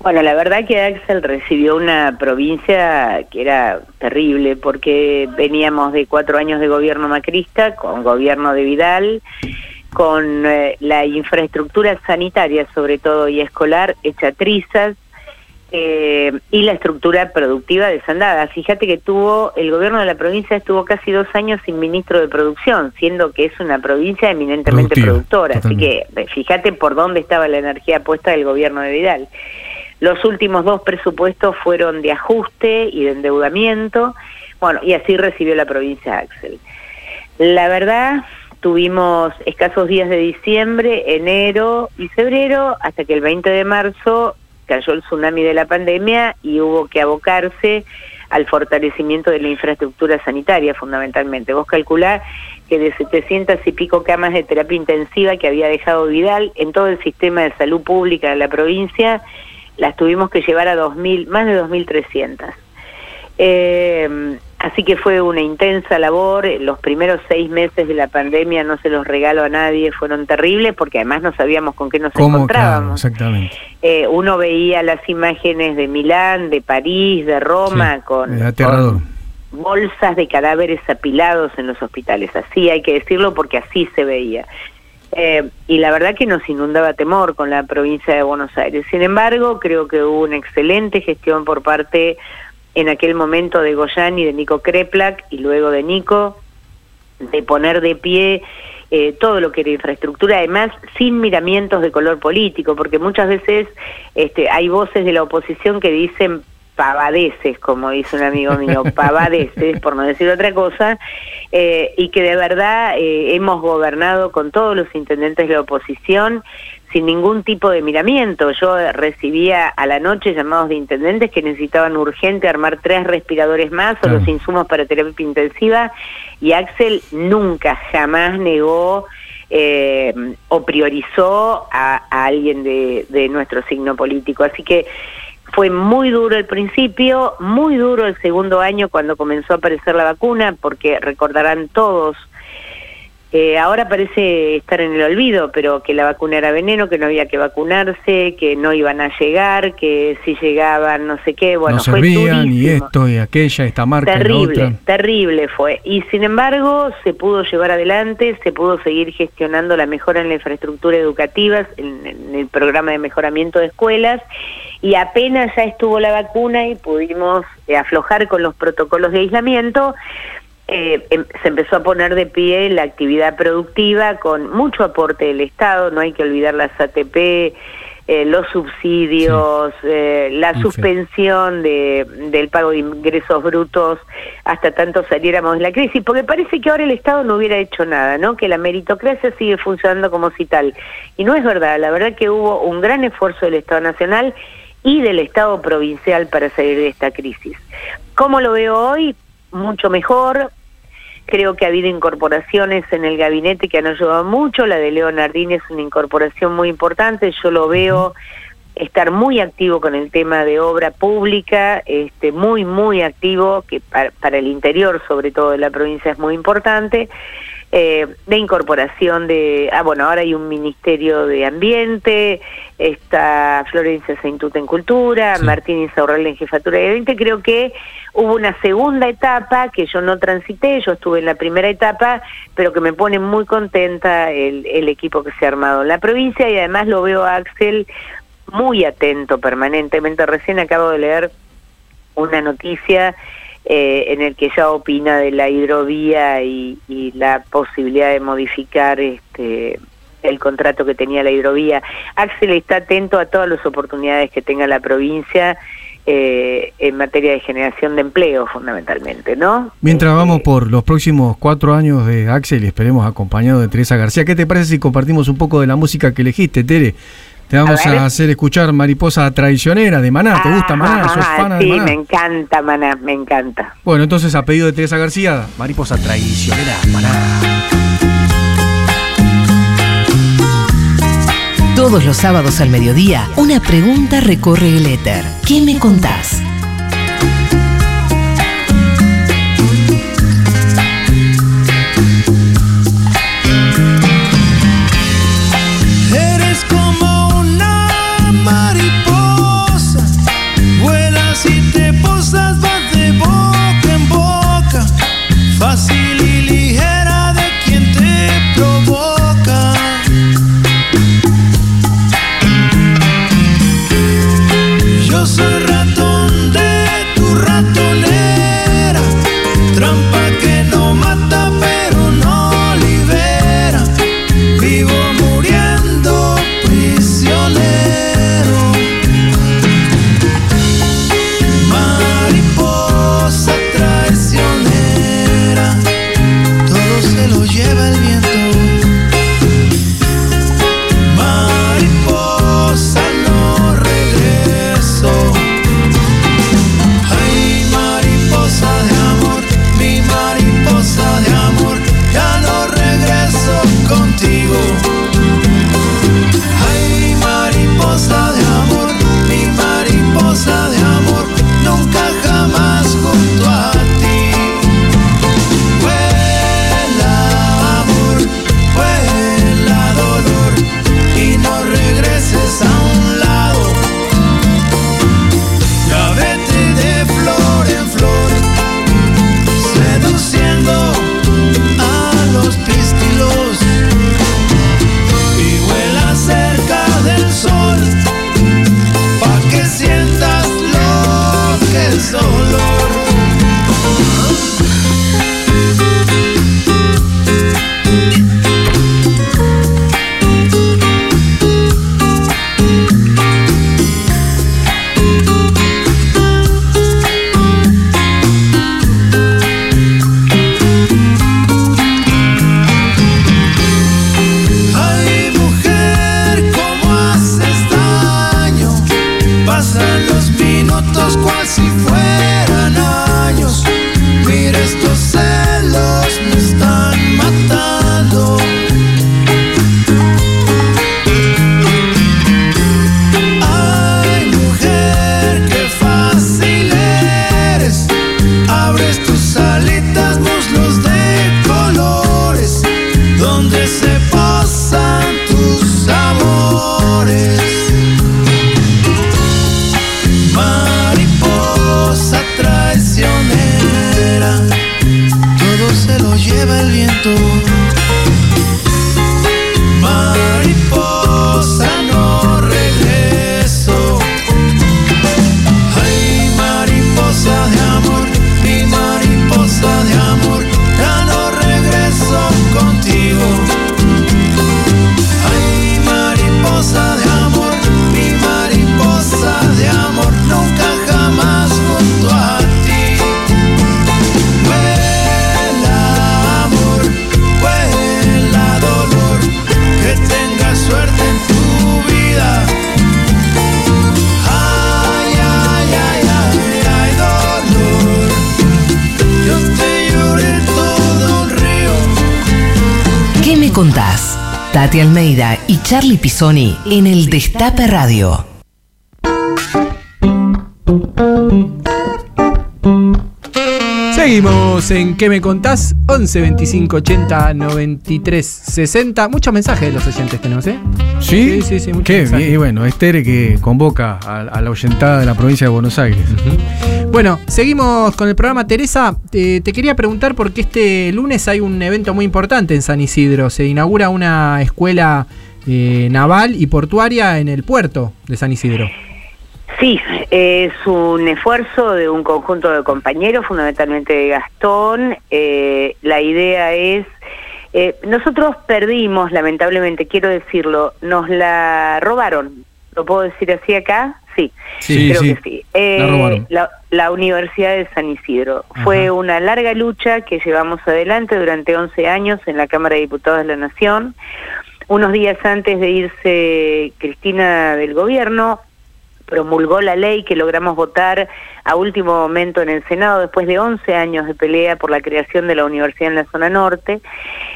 Bueno, la verdad que Axel recibió una provincia que era terrible porque veníamos de cuatro años de gobierno macrista con gobierno de Vidal, con eh, la infraestructura sanitaria sobre todo y escolar hecha trizas, eh, y la estructura productiva desandada. Fíjate que tuvo, el gobierno de la provincia estuvo casi dos años sin ministro de producción, siendo que es una provincia eminentemente productora. Así que eh, fíjate por dónde estaba la energía puesta del gobierno de Vidal. Los últimos dos presupuestos fueron de ajuste y de endeudamiento, bueno, y así recibió la provincia Axel. La verdad, tuvimos escasos días de diciembre, enero y febrero, hasta que el 20 de marzo cayó el tsunami de la pandemia y hubo que abocarse al fortalecimiento de la infraestructura sanitaria fundamentalmente. Vos calculás que de 700 y pico camas de terapia intensiva que había dejado Vidal en todo el sistema de salud pública de la provincia, las tuvimos que llevar a 2000, más de 2.300. Eh, así que fue una intensa labor. Los primeros seis meses de la pandemia no se los regalo a nadie, fueron terribles porque además no sabíamos con qué nos encontrábamos. exactamente. Eh, uno veía las imágenes de Milán, de París, de Roma, Sí, con, es aterrador. con bolsas de cadáveres apilados en los hospitales. Así hay que decirlo porque así se veía. Eh, y la verdad que nos inundaba temor con la provincia de Buenos Aires. Sin embargo, creo que hubo una excelente gestión por parte en aquel momento de Goyán y de Nico Kreplak y luego de Nico de poner de pie eh, todo lo que era infraestructura, además sin miramientos de color político, porque muchas veces este, hay voces de la oposición que dicen pavadeces, como dice un amigo mío, pavadeces, por no decir otra cosa, eh, y que de verdad eh, hemos gobernado con todos los intendentes de la oposición sin ningún tipo de miramiento. Yo eh, recibía a la noche llamados de intendentes que necesitaban urgente armar tres respiradores más o los insumos para terapia intensiva y Axel nunca, jamás negó eh, o priorizó a, a alguien de, de nuestro signo político. Así que fue muy duro el principio, muy duro el segundo año cuando comenzó a aparecer la vacuna, porque recordarán todos, eh, ahora parece estar en el olvido, pero que la vacuna era veneno, que no había que vacunarse, que no iban a llegar, que si llegaban no sé qué, bueno, no fue servían, y esto, y aquella, esta marca, y la Terrible, otra. terrible fue. Y sin embargo, se pudo llevar adelante, se pudo seguir gestionando la mejora en la infraestructura educativa, en, en el programa de mejoramiento de escuelas, y apenas ya estuvo la vacuna y pudimos eh, aflojar con los protocolos de aislamiento, eh, em- se empezó a poner de pie la actividad productiva con mucho aporte del Estado, no hay que olvidar las ATP, eh, los subsidios, eh, la sí. suspensión de, del pago de ingresos brutos hasta tanto saliéramos de la crisis, porque parece que ahora el Estado no hubiera hecho nada, ¿no? Que la meritocracia sigue funcionando como si tal. Y no es verdad, la verdad que hubo un gran esfuerzo del Estado Nacional y del Estado provincial para salir de esta crisis. ¿Cómo lo veo hoy? Mucho mejor, Creo que ha habido incorporaciones en el gabinete que han ayudado mucho. La de Leonardini es una incorporación muy importante. Yo lo veo estar muy activo con el tema de obra pública, este, muy, muy activo, que para, para el interior, sobre todo de la provincia, es muy importante. Eh, de incorporación de, ah bueno, ahora hay un Ministerio de Ambiente, está Florencia Saintuta en Cultura, Sí. Martín Insaurral en Jefatura de Ambiente, creo que hubo una segunda etapa que yo no transité, yo estuve en la primera etapa, pero que me pone muy contenta el, el equipo que se ha armado en la provincia y además lo veo a Axel muy atento permanentemente. Recién acabo de leer una noticia eh, en el que ya opina de la hidrovía y, y la posibilidad de modificar este el contrato que tenía la hidrovía. Axel está atento a todas las oportunidades que tenga la provincia eh, en materia de generación de empleo, fundamentalmente, ¿no? Mientras Este, vamos por los próximos cuatro años de Axel y esperemos acompañado de Teresa García, ¿qué te parece si compartimos un poco de la música que elegiste, Tere? Te vamos A hacer escuchar Mariposa Traicionera de Maná. ¿Te gusta Maná? Ajá, ¿Sos fana sí, de Maná? me encanta Maná, me encanta. Bueno, entonces a pedido de Teresa García, Mariposa Traicionera, Maná. Todos los sábados al mediodía, una pregunta recorre el éter. ¿Qué me contás? Almeida y Charlie Pisoni en el Destape Radio. Seguimos en ¿Qué me contás? 11 25 80 93 60. Muchos mensajes de los oyentes tenemos, ¿eh? ¿Sí? Sí, sí, sí, muchos Qué mensajes. bien. Y bueno, es Tere que convoca a, a la oyentada de la provincia de Buenos Aires. Bueno, seguimos con el programa. Teresa, te, quería preguntar porque este lunes hay un evento muy importante en San Isidro. Se inaugura una escuela eh, naval y portuaria en el puerto de San Isidro. Sí, es un esfuerzo de un conjunto de compañeros, fundamentalmente de Gastón. Eh, la idea es, eh, nosotros perdimos, lamentablemente, quiero decirlo, nos la robaron. ¿Lo puedo decir así acá? Sí, Sí, creo sí, que sí. Eh, la, la Universidad de San Isidro. Fue una larga lucha que llevamos adelante durante 11 años en la Cámara de Diputados de la Nación. Unos días antes de irse Cristina del gobierno, promulgó la ley que logramos votar a último momento en el Senado después de 11 años de pelea por la creación de la universidad en la zona norte.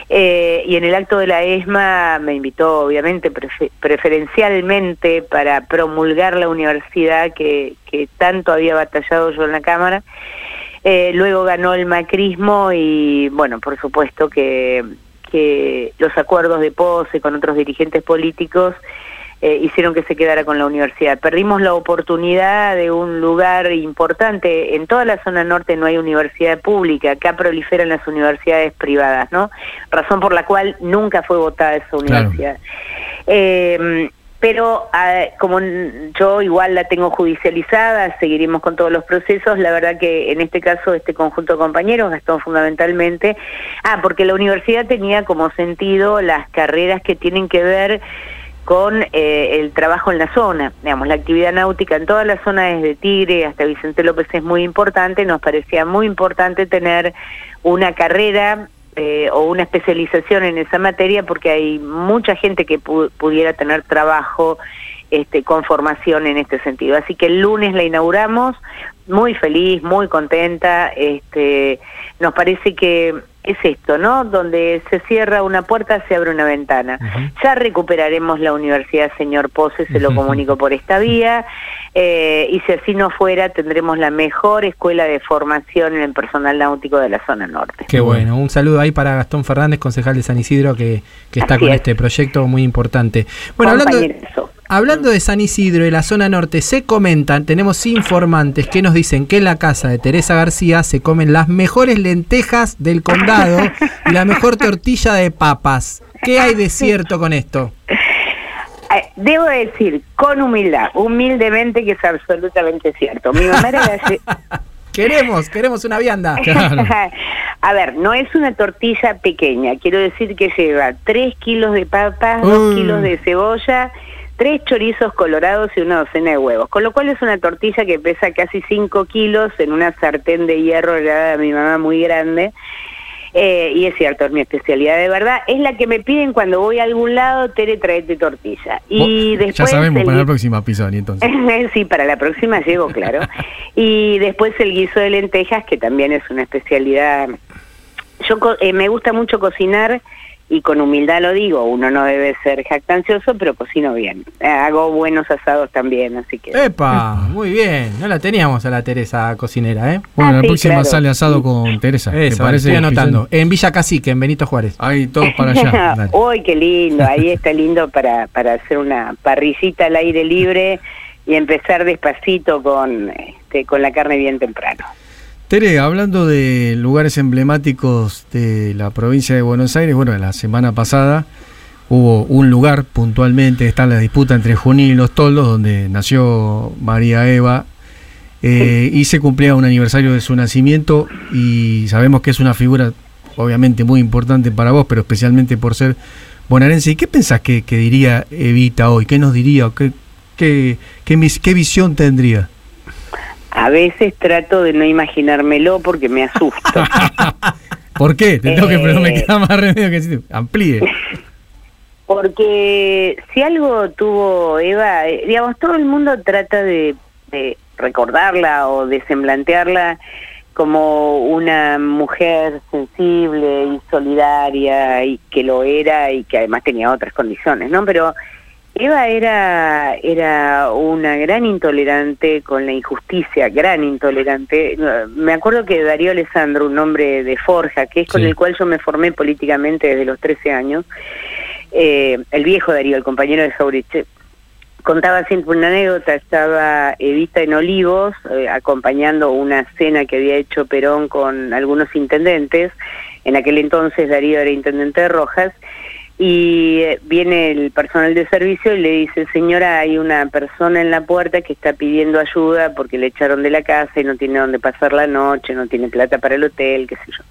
Eh, y en el acto de la ESMA me invitó, obviamente, prefe- preferencialmente para promulgar la universidad que, que tanto había batallado yo en la Cámara. Eh, luego ganó el macrismo y, bueno, por supuesto que, que los acuerdos de pose con otros dirigentes políticos eh, hicieron que se quedara con la universidad. Perdimos la oportunidad de un lugar importante. En toda la zona norte no hay universidad pública, acá proliferan las universidades privadas, ¿no? Razón por la cual nunca fue votada esa universidad. Eh, pero ah, como yo igual la tengo judicializada, seguiremos con todos los procesos. La verdad que en este caso este conjunto de compañeros, Gastón fundamentalmente, ah, porque la universidad tenía como sentido las carreras que tienen que ver con eh, el trabajo en la zona. Digamos, la actividad náutica en toda la zona desde Tigre hasta Vicente López es muy importante. Nos parecía muy importante tener una carrera eh, o una especialización en esa materia porque hay mucha gente que pu- pudiera tener trabajo este, con formación en este sentido. Así que el lunes la inauguramos, muy feliz, muy contenta. Este, nos parece que es esto, ¿no? Donde se cierra una puerta, se abre una ventana. Ya recuperaremos la universidad, señor Pose, se lo comunico por esta vía. eh, y si así no fuera, tendremos la mejor escuela de formación en el personal náutico de la zona norte. Qué bueno, un saludo ahí para Gastón Fernández, concejal de San Isidro, que, que está Así con es. este proyecto muy importante. Bueno, hablando, Compañerazo. Hablando de San Isidro y la zona norte, se comentan, tenemos informantes que nos dicen que en la casa de Teresa García se comen las mejores lentejas del condado y la mejor tortilla de papas. ¿Qué hay de cierto con esto? Eh, Debo decir, con humildad, humildemente, que es absolutamente cierto. Mi mamá era Queremos, queremos una vianda. A ver, no es una tortilla pequeña. Quiero decir que lleva 3 kilos de papas, 2 Mm. kilos de cebolla, 3 chorizos colorados y una docena de huevos. Con lo cual es una tortilla que pesa casi 5 kilos en una sartén de hierro heredada de mi mamá muy grande. Eh, y es cierto, es mi especialidad de verdad. Es la que me piden cuando voy a algún lado, Tere, traete tortilla. Y ya después sabemos el para la próxima Pisoni, entonces. sí, para la próxima llego, claro. y después el guiso de lentejas, que también es una especialidad. Yo eh, me gusta mucho cocinar y con humildad lo digo, uno no debe ser jactancioso, pero cocino bien. Eh, Hago buenos asados también, así que... Epa, muy bien. No la teníamos a la Teresa cocinera, ¿eh? Bueno, Ah, la sí, próxima claro. sale asado con Teresa. ¿te Eso, parece? estoy anotando. En Villa Cacique, en Benito Juárez. Ahí, todos para allá. Uy, qué lindo, ahí está lindo para, para hacer una parrillita al aire libre y empezar despacito con, este, con la carne bien temprano. Tere, hablando de lugares emblemáticos de la provincia de Buenos Aires, bueno, la semana pasada hubo un lugar puntualmente, está la disputa entre Junín y los Toldos, donde nació María Eva, eh, y se cumplía un aniversario de su nacimiento, y sabemos que es una figura obviamente muy importante para vos, pero especialmente por ser bonaerense. ¿Y qué pensás que, que diría Evita hoy? ¿Qué nos diría? o ¿Qué, qué, qué, mis- qué visión tendría? A veces trato de no imaginármelo porque me asusto. ¿Por qué? Te tengo que Eh. pero me queda más remedio que decir, amplíe. Porque si algo tuvo Eva, eh, digamos, todo el mundo trata de, de recordarla o de semblantearla como una mujer sensible y solidaria y que lo era y que además tenía otras condiciones, ¿no? Pero Eva era, era una gran intolerante con la injusticia, gran intolerante. Me acuerdo que Darío Alessandro, un hombre de Forja, que es con Sí. el cual yo me formé políticamente desde los 13 años, eh, el viejo Darío, el compañero de Jauriche, contaba siempre una anécdota, estaba Evita en Olivos eh, acompañando una cena que había hecho Perón con algunos intendentes, en aquel entonces Darío era intendente de Rojas, y eh, viene el personal de servicio y le dice, señora, hay una persona en la puerta que está pidiendo ayuda porque le echaron de la casa y no tiene dónde pasar la noche, no tiene plata para el hotel, qué sé yo.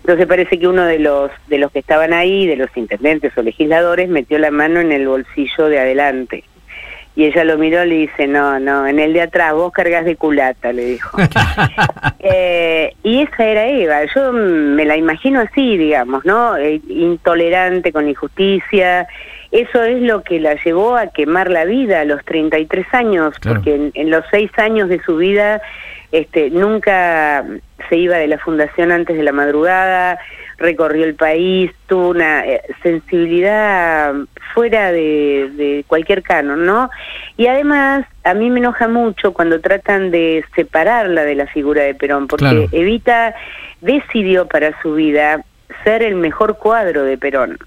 Entonces parece que uno de los de los que estaban ahí, de los intendentes o legisladores, metió la mano en el bolsillo de adelante. Y ella lo miró y le dice, no, no, en el de atrás, vos cargas de culata, le dijo. Eh, y esa era Eva, yo me la imagino así, digamos, ¿no? Eh, intolerante con injusticia eso es lo que la llevó a quemar la vida a los 33 años, Claro. porque en, en los seis años de su vida este, nunca se iba de la fundación antes de la madrugada, recorrió el país, tuvo una eh, sensibilidad fuera de, de cualquier canon, ¿no? Y además, a mí me enoja mucho cuando tratan de separarla de la figura de Perón, porque Claro. Evita decidió para su vida ser el mejor cuadro de Perón.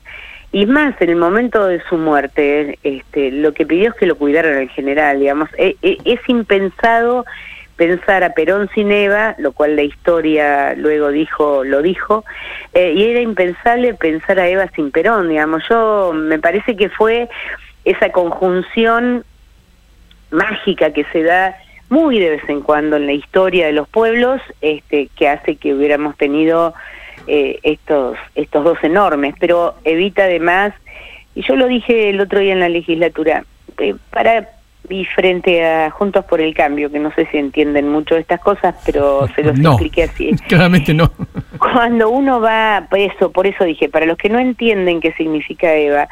Y más, en el momento de su muerte, este, lo que pidió es que lo cuidaran al general, digamos. E- e- es impensado pensar a Perón sin Eva, lo cual la historia luego dijo, lo dijo, eh, y era impensable pensar a Eva sin Perón, digamos. Yo me parece que fue esa conjunción mágica que se da muy de vez en cuando en la historia de los pueblos, este, que hace que hubiéramos tenido eh, estos, estos dos enormes, pero evita además, y yo lo dije el otro día en la legislatura, eh, para y frente a Juntos por el Cambio, que no sé si entienden mucho de estas cosas, pero se los No. expliqué así. Claramente no. Cuando uno va, por eso, por eso dije, para los que no entienden qué significa Eva,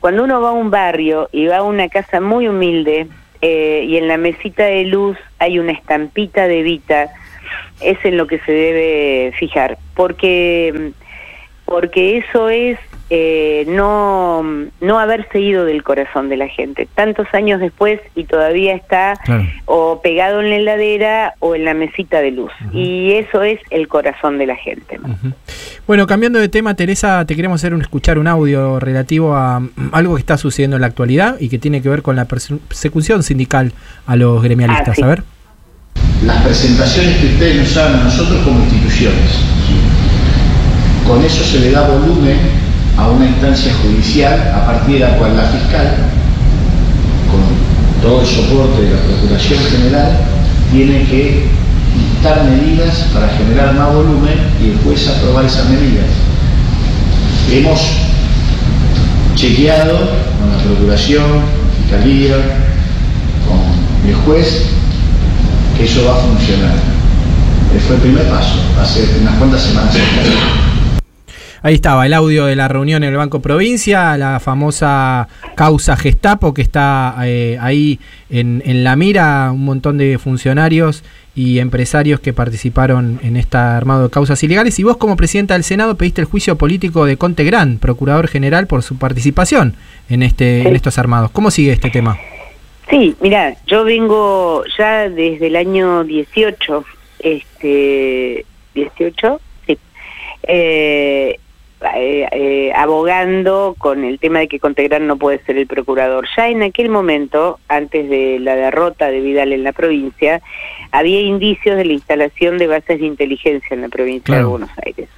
cuando uno va a un barrio y va a una casa muy humilde eh, y en la mesita de luz hay una estampita de Evita, es en lo que se debe fijar, porque porque eso es eh, no no haberse ido del corazón de la gente tantos años después y todavía está Claro. o pegado en la heladera o en la mesita de luz y eso es el corazón de la gente ¿no? Bueno, cambiando de tema, Teresa, te queremos hacer un, escuchar un audio relativo a mm, algo que está sucediendo en la actualidad y que tiene que ver con la perse- persecución sindical a los gremialistas. Ah, sí. A ver. las presentaciones que ustedes nos hagan a nosotros como instituciones. Con eso se le da volumen a una instancia judicial a partir de la cual la fiscal, con todo el soporte de la Procuración General, tiene que dictar medidas para generar más volumen y el juez aprobar esas medidas. Hemos chequeado con la Procuración, Fiscalía, con el juez, que eso va a funcionar. Fue el primer paso, hace unas cuantas semanas. Ahí estaba el audio de la reunión en el Banco Provincia, la famosa causa Gestapo que está eh, ahí en, en la mira, un montón de funcionarios y empresarios que participaron en esta armado de causas ilegales. Y vos como presidenta del Senado pediste el juicio político de Conte Gran, procurador general, por su participación en, este, en estos armados. ¿Cómo sigue este tema? Sí, mira, yo vengo ya desde el año 18, este, 18, sí, eh, eh, eh, abogando con el tema de que Contegran no puede ser el procurador. Ya en aquel momento, antes de la derrota de Vidal en la provincia, había indicios de la instalación de bases de inteligencia en la provincia de. Buenos Aires.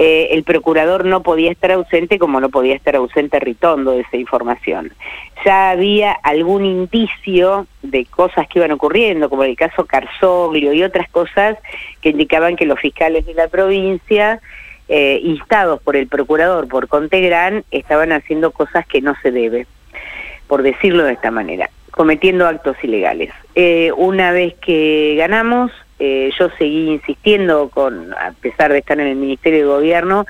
Eh, el procurador no podía estar ausente como no podía estar ausente Ritondo de esa información. Ya había algún indicio de cosas que iban ocurriendo, como el caso Carsoglio y otras cosas que indicaban que los fiscales de la provincia, eh, instados por el procurador, por Contegran, estaban haciendo cosas que no se debe, por decirlo de esta manera, cometiendo actos ilegales. Eh, una vez que ganamos, eh, yo seguí insistiendo, con, a pesar de estar en el Ministerio de Gobierno,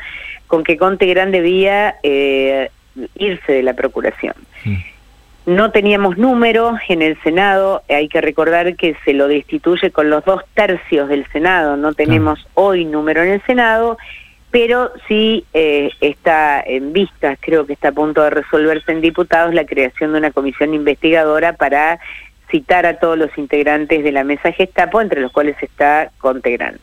con que Contegran debía eh, irse de la Procuración. No teníamos número en el Senado, hay que recordar que se lo destituye con los dos tercios del Senado, no tenemos hoy número en el Senado, pero sí eh, está en vistas, creo que está a punto de resolverse en diputados, la creación de una comisión investigadora para citar a todos los integrantes de la mesa Gestapo, entre los cuales está Contegran.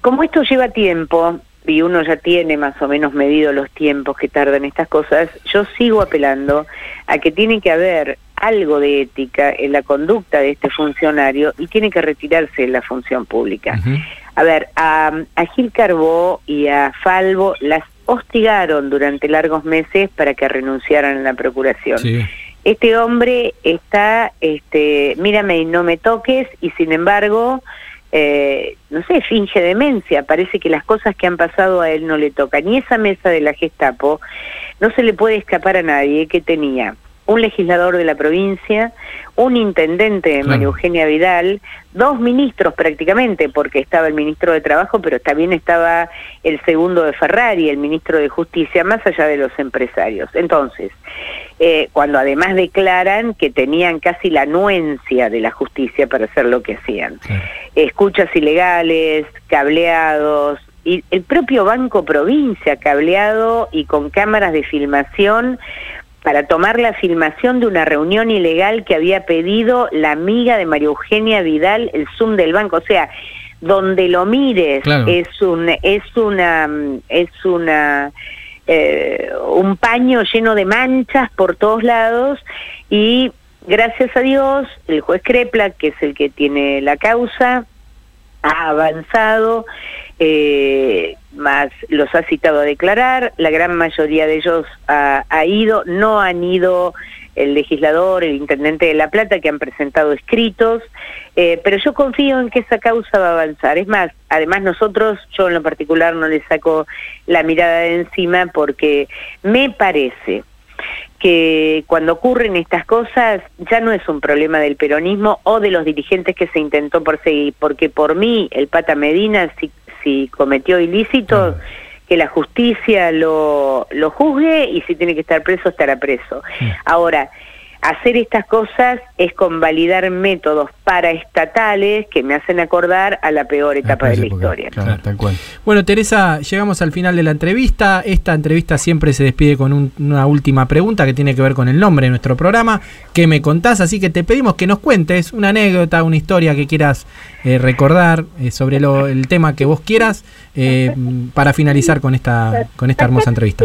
Como esto lleva tiempo y uno ya tiene más o menos medido los tiempos que tardan estas cosas, yo sigo apelando a que tiene que haber algo de ética en la conducta de este funcionario y tiene que retirarse de la función pública. A ver, a, a Gil Carbó y a Falvo las hostigaron durante largos meses para que renunciaran a la procuración. Este hombre está, este, mírame y no me toques, y sin embargo, eh, no sé, finge demencia. Parece que las cosas que han pasado a él no le tocan. Y esa mesa de la Gestapo no se le puede escapar a nadie que tenía un legislador de la provincia, un intendente, María Eugenia Vidal, dos ministros prácticamente, porque estaba el ministro de Trabajo, pero también estaba el segundo de Ferrari, el ministro de Justicia, más allá de los empresarios. Entonces, eh, cuando además declaran que tenían casi la anuencia de la justicia para hacer lo que hacían. Escuchas ilegales, cableados, y el propio Banco Provincia cableado y con cámaras de filmación para tomar la filmación de una reunión ilegal que había pedido la amiga de María Eugenia Vidal, el Zoom del banco. O sea, donde lo mires es un es una es una eh, un paño lleno de manchas por todos lados y gracias a Dios el juez Crepla que es el que tiene la causa ha avanzado eh, más los ha citado a declarar, la gran mayoría de ellos ha, ido, no han ido el legislador, el intendente de La Plata, que han presentado escritos, eh, pero yo confío en que esa causa va a avanzar. Es más, además nosotros, yo en lo particular no le saco la mirada de encima porque me parece que cuando ocurren estas cosas ya no es un problema del peronismo o de los dirigentes que se intentó perseguir, porque por mí el Pata Medina, si si cometió ilícitos, que la justicia lo, lo juzgue y si tiene que estar preso, estará preso. Ahora, hacer estas cosas es convalidar métodos paraestatales que me hacen acordar a la peor etapa de la historia. Bueno, Teresa, llegamos al final de la entrevista. Esta entrevista siempre se despide con una última pregunta que tiene que ver con el nombre de nuestro programa. ¿Qué me contás? Así que te pedimos que nos cuentes una anécdota, una historia que quieras eh, recordar eh, sobre lo, el tema que vos quieras eh, para finalizar con esta, con esta hermosa entrevista.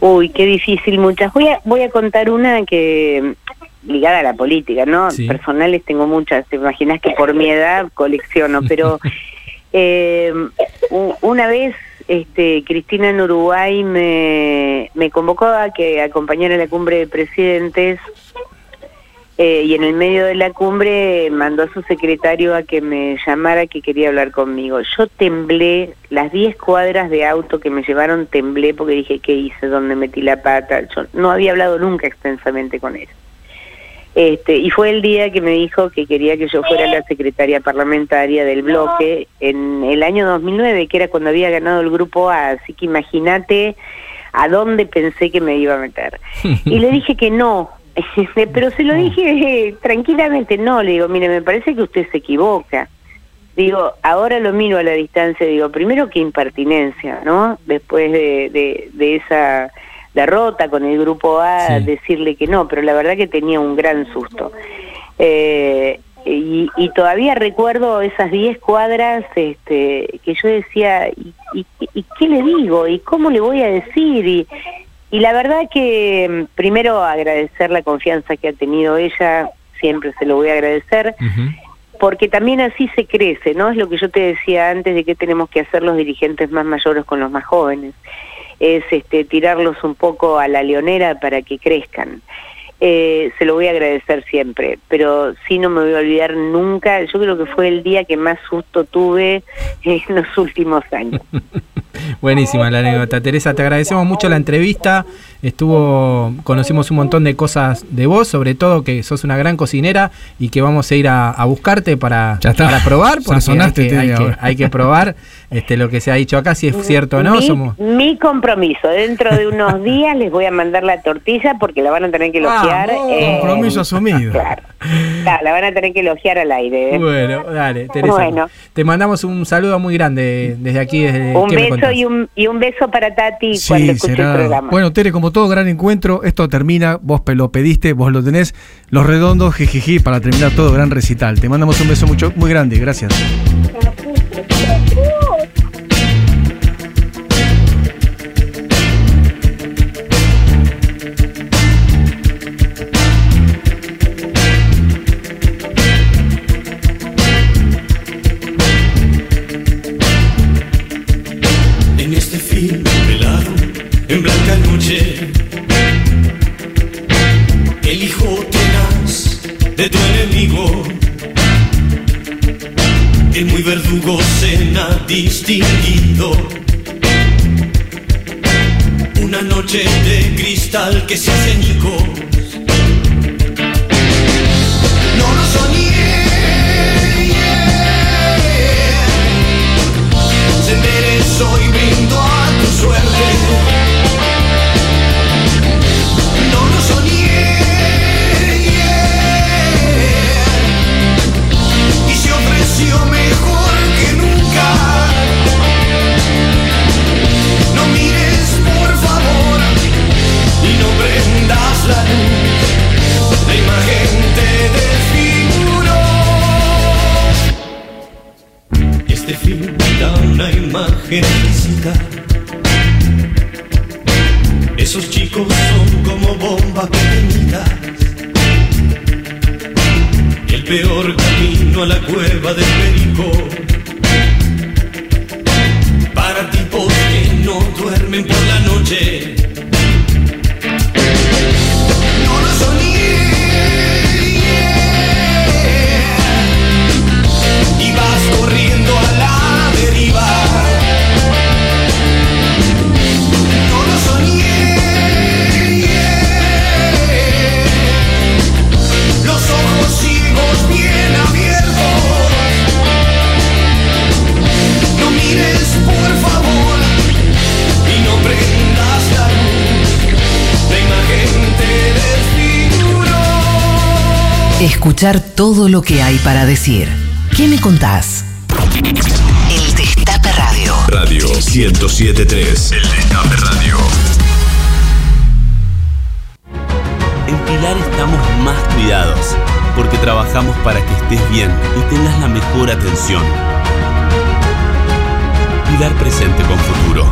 Uy, qué difícil, muchas. Voy a, voy a contar una que ligada a la política, ¿no? Personales tengo muchas, te imaginas que por mi edad colecciono, pero eh, una vez este, Cristina en Uruguay me, me convocó a que acompañara la cumbre de presidentes eh, y en el medio de la cumbre mandó a su secretario a que me llamara que quería hablar conmigo. Yo temblé, las 10 cuadras de auto que me llevaron temblé porque dije, ¿qué hice? ¿Dónde metí la pata? Yo no había hablado nunca extensamente con él. Este, y fue el día que me dijo que quería que yo fuera la secretaria parlamentaria del bloque en el año 2009, que era cuando había ganado el grupo A, así que imagínate a dónde pensé que me iba a meter. Y le dije que no, pero se lo dije eh, tranquilamente, no, le digo, mire, me parece que usted se equivoca. Digo, ahora lo miro a la distancia, digo, primero que impertinencia, ¿no? Después de, de, esa derrota con el grupo A, decirle que no, pero la verdad que tenía un gran susto. Eh, y, y, todavía recuerdo esas 10 cuadras este, que yo decía, ¿y, y, y qué le digo? ¿Y cómo le voy a decir? Y, y la verdad que mm, primero agradecer la confianza que ha tenido ella, siempre se lo voy a agradecer, porque también así se crece, ¿no? Es lo que yo te decía antes de que tenemos que hacer los dirigentes más mayores con los más jóvenes, es este, tirarlos un poco a la leonera para que crezcan. Eh, se lo voy a agradecer siempre, pero sí no me voy a olvidar nunca, yo creo que fue el día que más susto tuve en los últimos años. Buenísima la anécdota. Teresa, te agradecemos mucho la entrevista. Estuvo, conocimos un montón de cosas de vos, sobre todo que sos una gran cocinera y que vamos a ir a, buscarte para, para probar, porque hay que, hay, que, hay que, probar este, lo que se ha dicho acá, si es cierto o no. Mi, somos... mi compromiso, dentro de unos días les voy a mandar la tortilla porque la van a tener que elogiar. Eh, compromiso asumido. Claro. la van a tener que elogiar al aire. ¿eh? Bueno, dale, Teresa. Te mandamos un saludo muy grande desde aquí. Desde un beso y un, y un beso para Tati cuando escuche el programa. Bueno, Tere, como todo gran encuentro, esto termina, vos lo pediste, vos lo tenés, los redondos, jijiji, para terminar todo gran recital. Te mandamos un beso mucho, muy grande, gracias. Decir. ¿Qué me contás? El Destape Radio. Radio 1073. El Destape Radio. En Pilar estamos más cuidados, porque trabajamos para que estés bien y tengas la mejor atención. Pilar presente con futuro.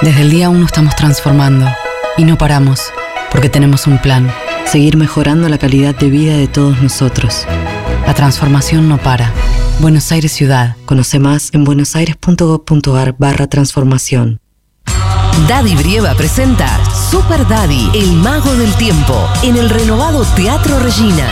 Desde el día 1 estamos transformando y no paramos, porque tenemos un plan, seguir mejorando la calidad de vida de todos nosotros. La transformación no para. Buenos Aires Ciudad. Conoce más en buenosaires.gov.ar barra transformación. Daddy Brieva presenta Super Daddy, el mago del tiempo, en el renovado Teatro Regina.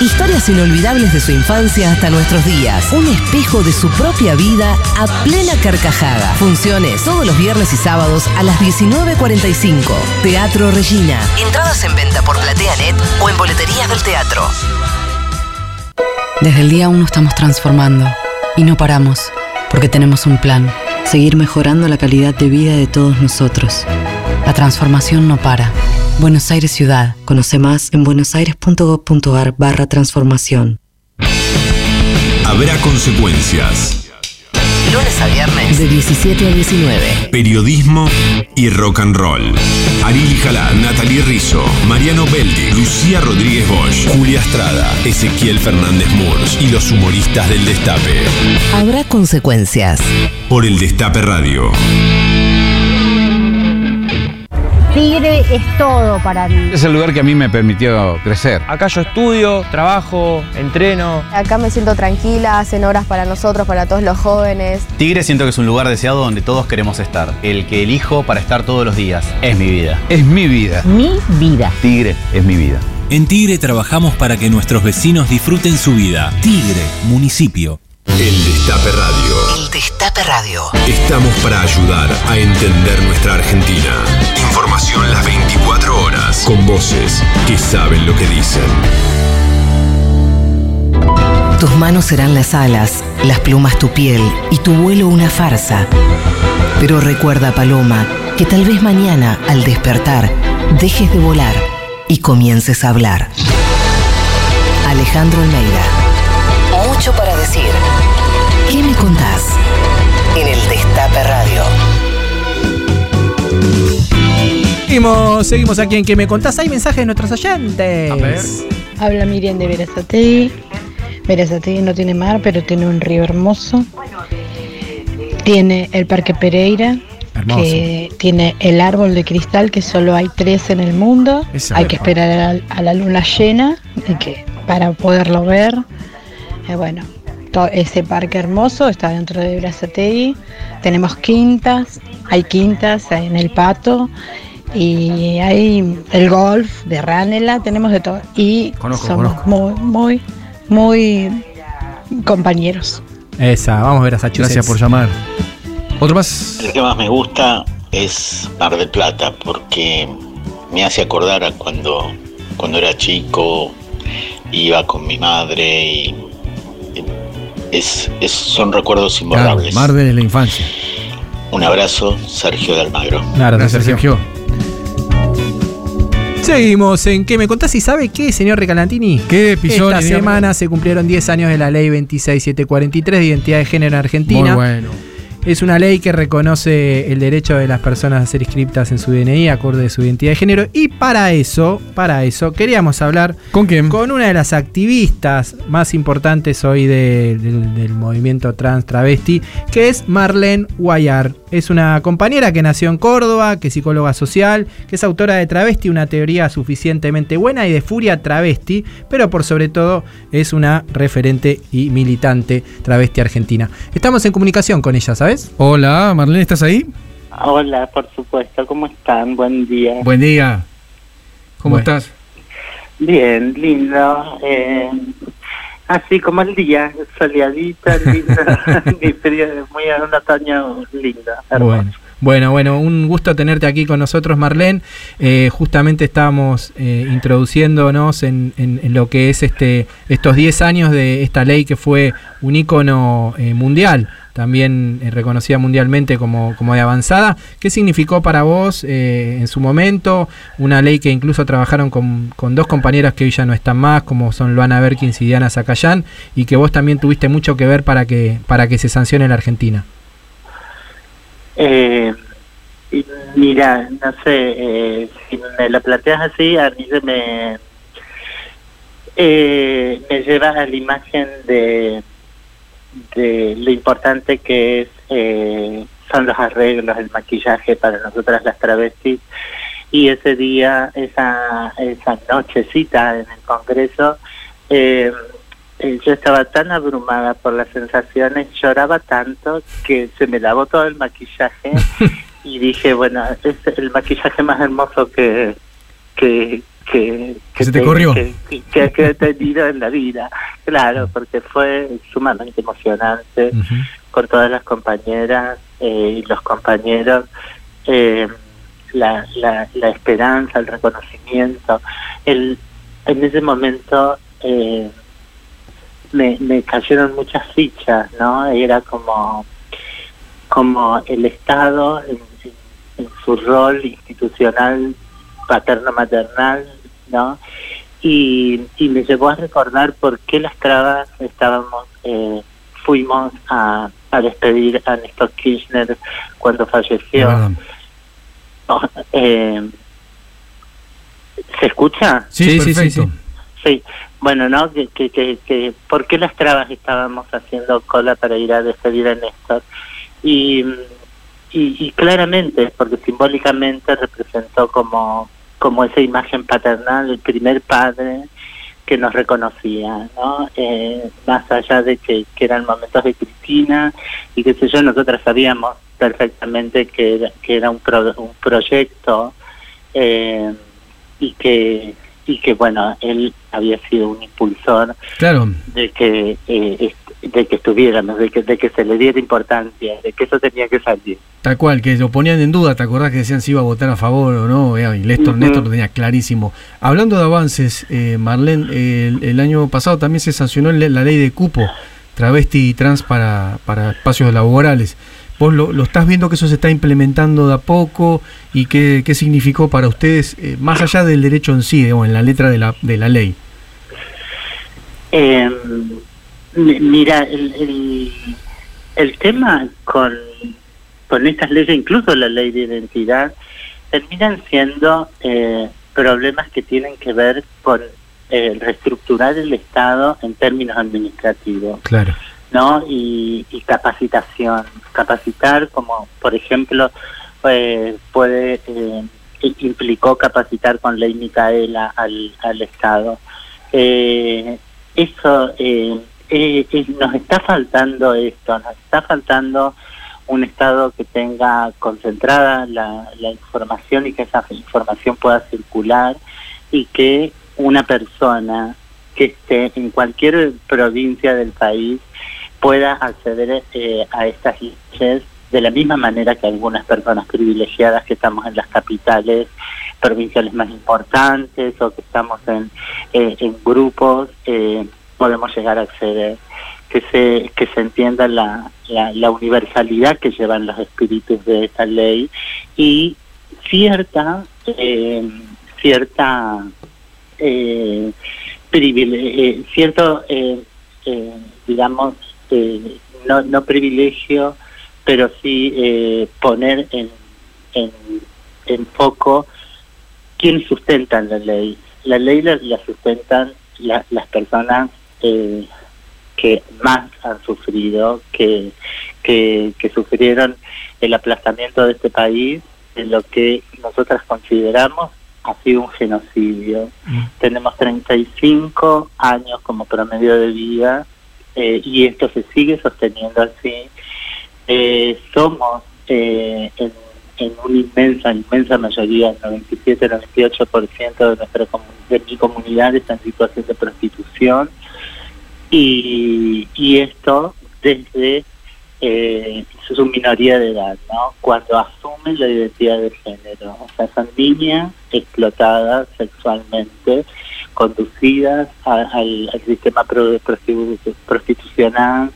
Historias inolvidables de su infancia hasta nuestros días. Un espejo de su propia vida a plena carcajada. Funciones todos los viernes y sábados a las 19.45. Teatro Regina. Entradas en venta por PlateaNet o en boleterías del teatro. Desde el día 1 estamos transformando y no paramos, porque tenemos un plan, seguir mejorando la calidad de vida de todos nosotros. La transformación no para. Buenos Aires Ciudad. Conoce más en buenosaires.gov.ar barra transformación. Habrá consecuencias. Lunes a viernes. De 17 a 19. Periodismo y rock and roll. Arili Jalá, Natalie Rizzo, Mariano Beldi, Lucía Rodríguez Bosch, Julia Estrada, Ezequiel Fernández Murs y los humoristas del Destape. Habrá consecuencias. Por el Destape Radio. Tigre es todo para mí. Es el lugar que a mí me permitió crecer. Acá yo estudio, trabajo, entreno. Acá me siento tranquila, hacen horas para nosotros, para todos los jóvenes. Tigre siento que es un lugar deseado donde todos queremos estar. El que elijo para estar todos los días. Es mi vida. Es mi vida. Mi vida. Tigre es mi vida. En Tigre trabajamos para que nuestros vecinos disfruten su vida. Tigre, municipio. El Destape Radio. El Destape Radio. Estamos para ayudar a entender nuestra Argentina. Información las 24 horas. Con voces que saben lo que dicen. Tus manos serán las alas, las plumas tu piel y tu vuelo una farsa. Pero recuerda, Paloma, que tal vez mañana, al despertar, dejes de volar y comiences a hablar. Alejandro Almeida. Mucho para decir. ¿Qué me contás? En el Destape Radio. Seguimos, seguimos aquí en que me contás. Hay mensajes de nuestros oyentes. A ver. Habla Miriam de Verazategui. Verazategui no tiene mar, pero tiene un río hermoso. Tiene el Parque Pereira, Hermoso. que tiene el árbol de cristal, que solo hay tres en el mundo. Esa hay es. que esperar a la, a la luna llena y que, para poderlo ver. Eh, bueno, to- ese parque hermoso está dentro de Verazategui. Tenemos quintas, hay quintas en el Pato. Y hay el golf de Ranela, tenemos de todo. Y Conozco, somos conozco. muy, muy, muy compañeros. Esa, vamos a ver a Massachusetts. Gracias por llamar. Otro más. El que más me gusta es Mar del Plata porque me hace acordar a cuando, cuando era chico, iba con mi madre y es, es- son recuerdos Claro, imborrables. Mar de la infancia. Un abrazo, Sergio de Almagro. Gracias, Sergio. Seguimos en ¿Qué me contás? ¿Y sabe qué, señor Recalantini? ¿Qué, Pisoni? Esta semana se cumplieron 10 años de la ley 26743 de identidad de género en Argentina. Muy bueno. Es una ley que reconoce el derecho de las personas a ser inscriptas en su DNI acorde de su identidad de género y para eso, para eso queríamos hablar ¿Con quién? con una de las activistas más importantes hoy de- del, del movimiento trans travesti, que es Marlene Guayar. Es una compañera que nació en Córdoba, que es psicóloga social, que es autora de Travesti, una teoría suficientemente buena y de Furia Travesti, pero por sobre todo es una referente y militante travesti argentina. Estamos en comunicación con ella, ¿sabes? Hola, Marlene, ¿estás ahí? Hola, por supuesto, ¿cómo están? Buen día. Buen día. ¿Cómo Bueno. estás? Bien, lindo. Eh, así como el día, ni frío, muy un otoño lindo. hermoso. Bueno. Bueno, bueno, un gusto tenerte aquí con nosotros, Marlene. Eh, justamente estábamos eh, introduciéndonos en, en- en lo que es este estos 10 años de esta ley que fue un ícono eh, mundial, también eh, reconocida mundialmente como, como de avanzada. ¿Qué significó para vos eh, en su momento? Una ley que incluso trabajaron con, con dos compañeras que hoy ya no están más, como son Luana Berkins y Diana Zacayán, y que vos también tuviste mucho que ver para que, para que se sancione la Argentina. Eh, mira, no sé, eh, si me lo planteas así, a mí se me, me lleva a la imagen de, de lo importante que es eh, son los arreglos, el maquillaje para nosotras las travestis. Y ese día, esa, esa nochecita en el Congreso, eh, eh, yo estaba tan abrumada por las sensaciones, lloraba tanto que se me lavó todo el maquillaje y dije, bueno, es el maquillaje más hermoso que que que, Que se te corrió. que, que- que he tenido en la vida. Claro, porque fue sumamente emocionante con todas las compañeras eh, y los compañeros. eh, la, la, la esperanza, el reconocimiento. El, en ese momento eh, me, me cayeron muchas fichas, ¿no? Era como, como el Estado en, en- en su rol institucional paterno-maternal, ¿no? Y, y me llevó a recordar por qué las trabas estábamos, eh, fuimos a, a despedir a Néstor Kirchner cuando falleció. No, eh, ¿Se escucha? Sí, Sí, sí, sí, sí. Sí, bueno, ¿no? Que, que, que, que- ¿Por qué las trabas estábamos haciendo cola para ir a despedir a Néstor? Y, y, y claramente, porque simbólicamente representó como, como esa imagen paternal, el primer padre que nos reconocía, ¿no? Eh, más allá de que, que eran momentos de Cristina y qué sé yo, nosotras sabíamos perfectamente que era, que era un, pro- un proyecto eh, y que y que bueno él había sido un impulsor Claro. de que eh, de que estuviéramos de que de que se le diera importancia de que eso tenía que salir Tal cual, que lo ponían en duda, ¿te acordás que decían si iba a votar a favor o no? Eh, Y Néstor. Néstor lo tenía clarísimo. Hablando de avances, eh, Marlene, el, el año pasado también se sancionó la ley de cupo travesti y trans para, para espacios laborales. ¿Vos lo, lo estás viendo que eso se está implementando de a poco y qué, qué significó para ustedes, eh, más allá del derecho en sí, digamos, en la letra de la, de la ley? Eh, mira, el, el, el tema con, con estas leyes, incluso la ley de identidad, terminan siendo eh, problemas que tienen que ver con eh, reestructurar el Estado en términos administrativos. Claro. ¿no? Y, y capacitación. Capacitar, como por ejemplo, eh, puede eh, implicó capacitar con ley Micaela al, al Estado. Eh, eso eh, nos está faltando esto, nos está faltando un Estado que tenga concentrada la, la información y que esa información pueda circular y que una persona que esté en cualquier provincia del país pueda acceder eh, a estas leyes de la misma manera que algunas personas privilegiadas que estamos en las capitales provinciales más importantes o que estamos en, eh, en grupos eh, podemos llegar a acceder que se que se entienda la, la, la universalidad que llevan los espíritus de esta ley y cierta eh, cierta eh, eh, cierto eh, eh, digamos eh, no, no privilegio pero sí poner en, en, en foco quién sustentan la ley. La ley la, la sustentan la- las personas eh, que más han sufrido, que, que, que sufrieron el aplastamiento de este país, en lo que nosotras consideramos ha sido un genocidio. Tenemos 35 años como promedio de vida eh, y esto se sigue sosteniendo así. Eh, somos eh, en, en una inmensa, inmensa mayoría, el 97-98% de nuestra de mi comunidad está en situación de prostitución y, y esto desde eh, su minoría de edad, ¿no? Cuando asumen la identidad de género, o sea, son niñas explotadas sexualmente, conducidas al, sistema pro- prostitu- prostitucional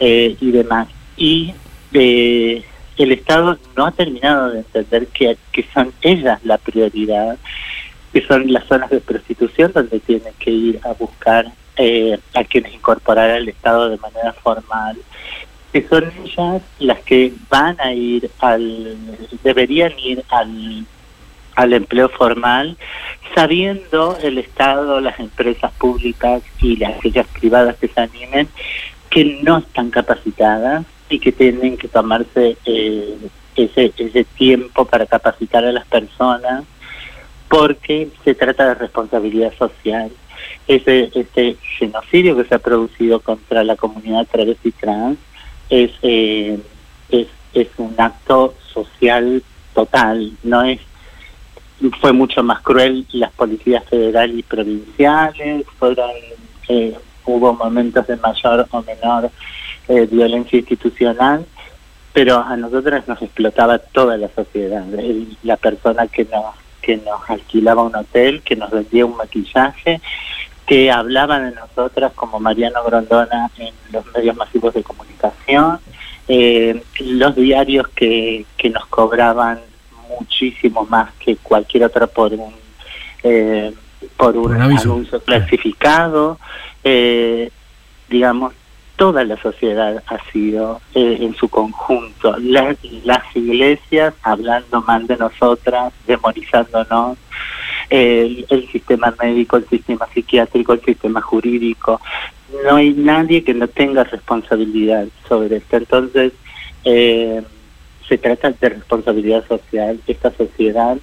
eh, y demás. Y eh, el Estado no ha terminado de entender que, que son ellas la prioridad, que son las zonas de prostitución donde tienen que ir a buscar eh, a quienes incorporar al Estado de manera formal, que son ellas las que van a ir al, deberían ir al, al empleo formal, sabiendo el Estado, las empresas públicas y las aquellas privadas que se animen, que no están capacitadas y que tienen que tomarse eh, ese, ese tiempo para capacitar a las personas porque se trata de responsabilidad social. Ese, este genocidio que se ha producido contra la comunidad travesti trans es, eh, es, es un acto social total, no es fue mucho más cruel las policías federales y provinciales, fueron eh, hubo momentos de mayor o menor eh, violencia institucional, pero a nosotras nos explotaba toda la sociedad, la persona que nos que nos alquilaba un hotel, que nos vendía un maquillaje, que hablaba de nosotras como Mariano Grondona en los medios masivos de comunicación, eh, los diarios que, que nos cobraban muchísimo más que cualquier otra por un eh, por un anuncio clasificado, eh, digamos, toda la sociedad ha sido eh, en su conjunto, las, las iglesias hablando mal de nosotras, demonizándonos, el, sistema médico, el sistema psiquiátrico, el sistema jurídico, no hay nadie que no tenga responsabilidad sobre esto. Entonces, eh, se trata de responsabilidad social. Esta sociedad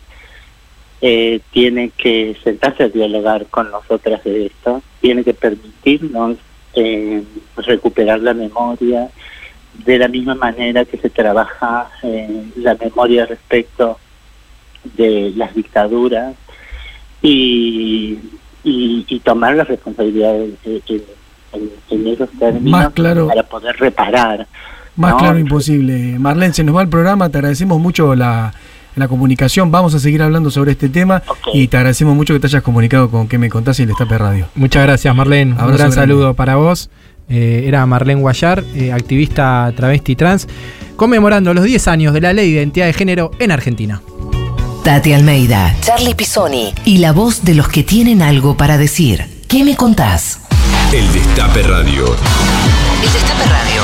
eh, tiene que sentarse a dialogar con nosotras de esto, tiene que permitirnos eh, recuperar la memoria de la misma manera que se trabaja eh, la memoria respecto de las dictaduras y, y, y tomar las responsabilidades en, en- en esos términos Más claro. para poder reparar. Más ¿no? claro imposible. Marlene, se nos va el programa, te agradecemos mucho la, la comunicación, vamos a seguir hablando sobre este tema y te agradecemos mucho que te hayas comunicado con que me contás y el Destape Radio. Muchas gracias, Marlene. Un gran grande. saludo para vos. Eh, era Marlene Guayar, eh, activista travesti trans, conmemorando los 10 años de la ley de identidad de género en Argentina. Tati Almeida, Charlie Pisoni y la voz de los que tienen algo para decir. ¿Qué me contás? El Destape Radio. El Destape Radio.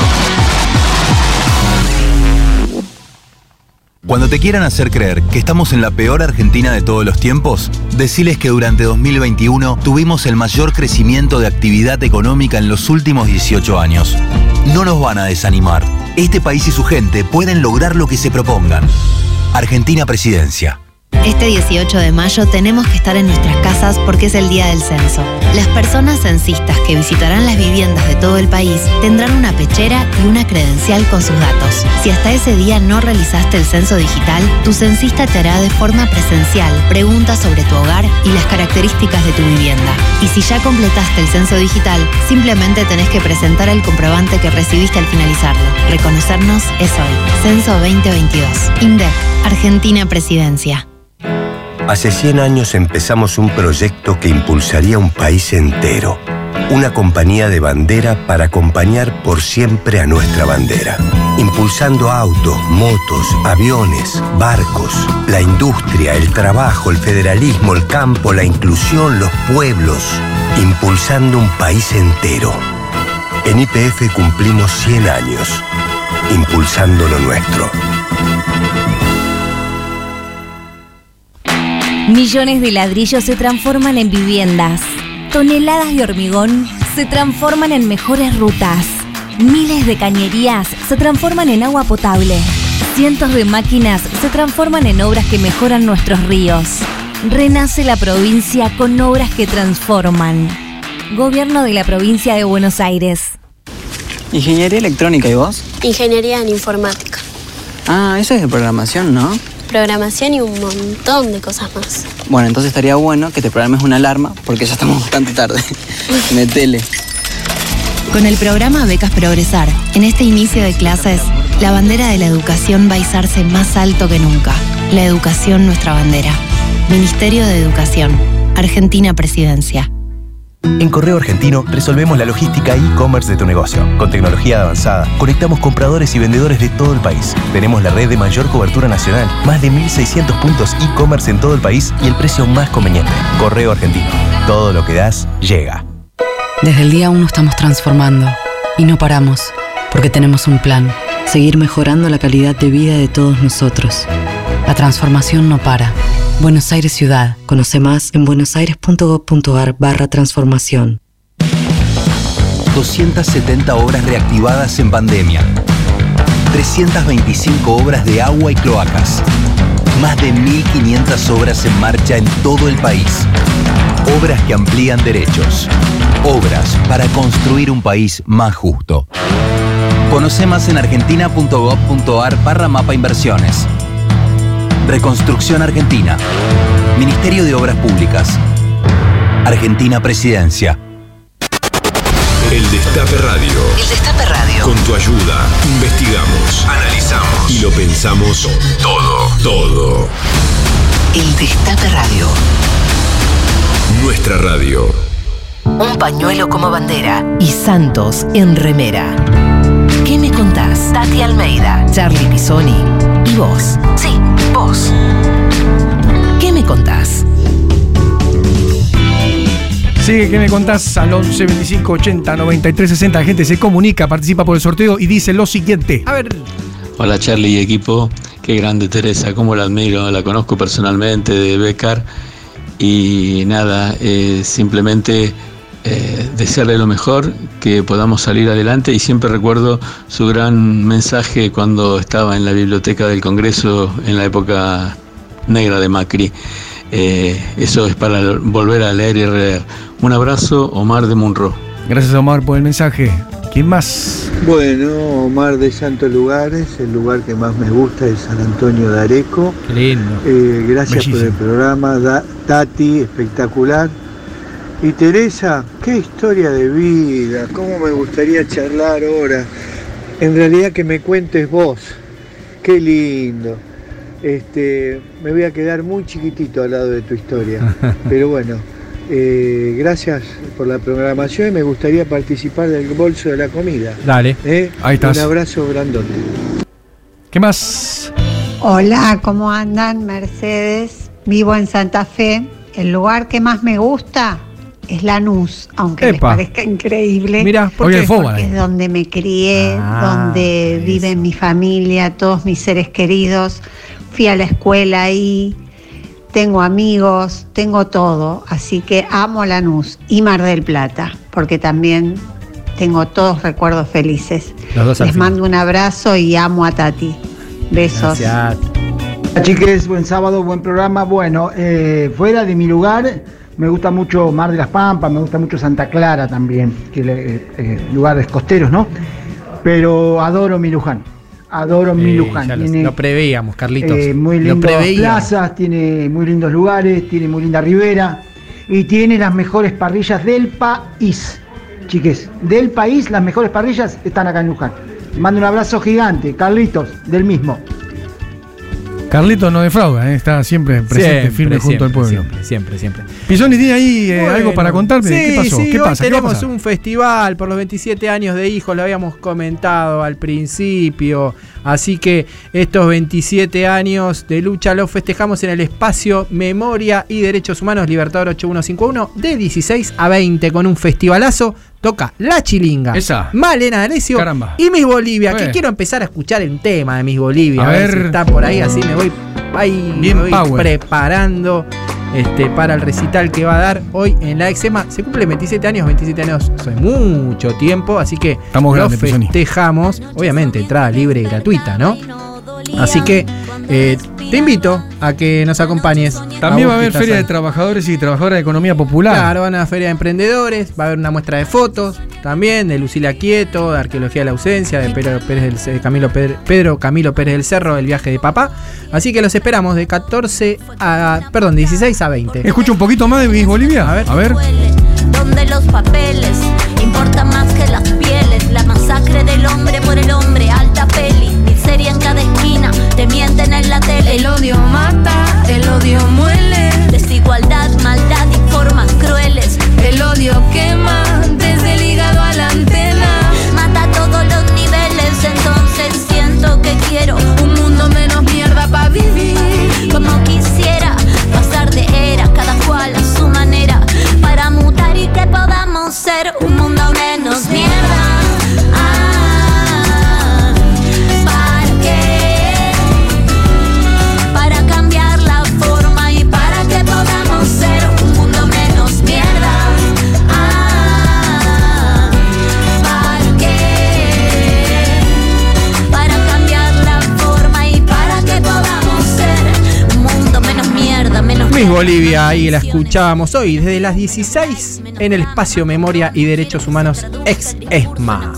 Cuando te quieran hacer creer que estamos en la peor Argentina de todos los tiempos, deciles que durante 2021 tuvimos el mayor crecimiento de actividad económica en los últimos 18 años. No nos van a desanimar. Este país y su gente pueden lograr lo que se propongan. Argentina Presidencia. Este 18 de mayo tenemos que estar en nuestras casas porque es el día del censo. Las personas censistas que visitarán las viviendas de todo el país tendrán una pechera y una credencial con sus datos. Si hasta ese día no realizaste el censo digital, tu censista te hará de forma presencial preguntas sobre tu hogar y las características de tu vivienda. Y si ya completaste el censo digital, simplemente tenés que presentar el comprobante que recibiste al finalizarlo. Reconocernos es hoy. Censo 2022. INDEC, Argentina Presidencia. Hace 100 años empezamos un proyecto que impulsaría un país entero. Una compañía de bandera para acompañar por siempre a nuestra bandera. Impulsando autos, motos, aviones, barcos, la industria, el trabajo, el federalismo, el campo, la inclusión, los pueblos. Impulsando un país entero. En IPF cumplimos 100 años. Impulsando lo nuestro. Millones de ladrillos se transforman en viviendas. Toneladas de hormigón se transforman en mejores rutas. Miles de cañerías se transforman en agua potable. Cientos de máquinas se transforman en obras que mejoran nuestros ríos. Renace la provincia con obras que transforman. Gobierno de la provincia de Buenos Aires. Ingeniería electrónica, ¿y vos? Ingeniería en informática. Ah, eso es de programación, ¿no? Programación y un montón de cosas más. Bueno, entonces estaría bueno que te programes una alarma porque ya estamos bastante tarde. Metele. Con el programa Becas Progresar, en este inicio de clases, la bandera de la educación va a izarse más alto que nunca. La educación nuestra bandera. Ministerio de Educación. Argentina Presidencia. En Correo Argentino resolvemos la logística e-commerce de tu negocio. Con tecnología avanzada, conectamos compradores y vendedores de todo el país. Tenemos la red de mayor cobertura nacional, más de 1.600 puntos e-commerce en todo el país y el precio más conveniente. Correo Argentino. Todo lo que das, llega. Desde el día 1 estamos transformando y no paramos, porque tenemos un plan, seguir mejorando la calidad de vida de todos nosotros. La transformación no para. Buenos Aires Ciudad. Conoce más en buenosaires.gov.ar barra transformación. 270 obras reactivadas en pandemia. 325 obras de agua y cloacas. Más de 1.500 obras en marcha en todo el país. Obras que amplían derechos. Obras para construir un país más justo. Conoce más en argentina.gov.ar barra mapa inversiones. Reconstrucción Argentina. Ministerio de Obras Públicas. Argentina Presidencia. El Destape Radio. El Destape Radio. Con tu ayuda, investigamos, analizamos y lo pensamos todo, todo. El Destape Radio. Nuestra radio. Un pañuelo como bandera y Santos en remera. ¿Qué me contás? Tati Almeida, Charlie Pisoni y vos. Sí, vos. ¿Qué me contás? Sigue, ¿qué me contás? Al 11 25 80 93 60. La gente se comunica, participa por el sorteo y dice lo siguiente. A ver. Hola Charlie y equipo, qué grande Teresa, cómo la admiro, la conozco personalmente de Becar y nada, eh, simplemente eh, desearle lo mejor, que podamos salir adelante y siempre recuerdo su gran mensaje cuando estaba en la biblioteca del Congreso en la época negra de Macri. Eh, eso es para volver a leer y leer. Un abrazo, Omar de Munro. Gracias Omar por el mensaje. ¿Quién más? Bueno, Omar de Santos Lugares, el lugar que más me gusta es San Antonio de Areco. Qué lindo. Eh, gracias por el programa, Da- Tati, espectacular. Y Teresa, qué historia de vida, cómo me gustaría charlar ahora. En realidad que me cuentes vos, qué lindo. Este, me voy a quedar muy chiquitito al lado de tu historia. Pero bueno, eh, gracias por la programación y me gustaría participar del bolso de la comida. Dale. ¿eh? Ahí estás. Un abrazo grandote. ¿Qué más? Hola, ¿cómo andan? Mercedes, vivo en Santa Fe. El lugar que más me gusta es Lanús, aunque les parezca increíble. Mira, Porque es donde me crié, Ah, donde vive mi familia, todos mis seres queridos. Fui a la escuela ahí, tengo amigos, tengo todo. Así que amo Lanús y Mar del Plata, porque también tengo todos recuerdos felices. Los dos al Les mando un abrazo y amo a Tati. Besos. Gracias. Chiques, buen sábado, buen programa. Bueno, eh, fuera de mi lugar, me gusta mucho Mar de las Pampas, me gusta mucho Santa Clara también, que le- eh, lugares costeros, ¿no? Pero adoro mi Luján, adoro mi Eh, Luján. lo, Tiene, lo preveíamos, Carlitos. eh, muy lindas plazas, tiene muy lindos lugares, tiene muy linda ribera y tiene las mejores parrillas del país. Chiques, del país las mejores parrillas están acá en Luján. Mando un abrazo gigante, Carlitos, del mismo. Carlito no defrauda, ¿eh? está siempre presente, Siempre, firme junto al pueblo. Siempre, siempre, siempre. Pisoni, ¿tiene ahí eh, Bueno, algo para contarme? Sí, ¿Qué pasó? sí, ¿Qué hoy pasa? ¿Qué va a tenemos pasar? un festival por los 27 años de hijos, lo habíamos comentado al principio. Así que estos 27 años de lucha los festejamos en el espacio Memoria y Derechos Humanos Libertador 8151 de 16 a 20 con un festivalazo. Toca La Chilinga, Esa. Malena D'Alessio y Miss Bolivia, que quiero empezar a escuchar el tema de Miss Bolivia. A A, ver, ver. si está por ahí, así me voy, ahí Bien me voy preparando este, para el recital que va a dar hoy en la Exema. Se cumple 27 años, 27 años son mucho tiempo, así que Estamos lo festejamos. Obviamente, entrada libre y gratuita, ¿no? Así que eh, te invito a que nos acompañes. También va a haber feria ahí. de trabajadores y trabajadoras de economía popular. Claro, van a la feria de emprendedores, va a haber una muestra de fotos también de Lucila Quieto, de Arqueología de la Ausencia, de Pedro, Pérez del- de Camilo Pedro, Pedro Camilo Pérez del Cerro, El viaje de papá. Así que los esperamos de 14 a, perdón, 16 a 20. Escucha un poquito más de Miss Bolivia. A ver. A ver. donde los papeles importan más que las pieles. La masacre del hombre por el hombre, mienten en la tele. El odio mata, el odio muele. Desigualdad, maldad y formas crueles. El odio quema Bolivia, ahí la escuchábamos hoy desde las 16 en el espacio Memoria y Derechos Humanos ex ESMA.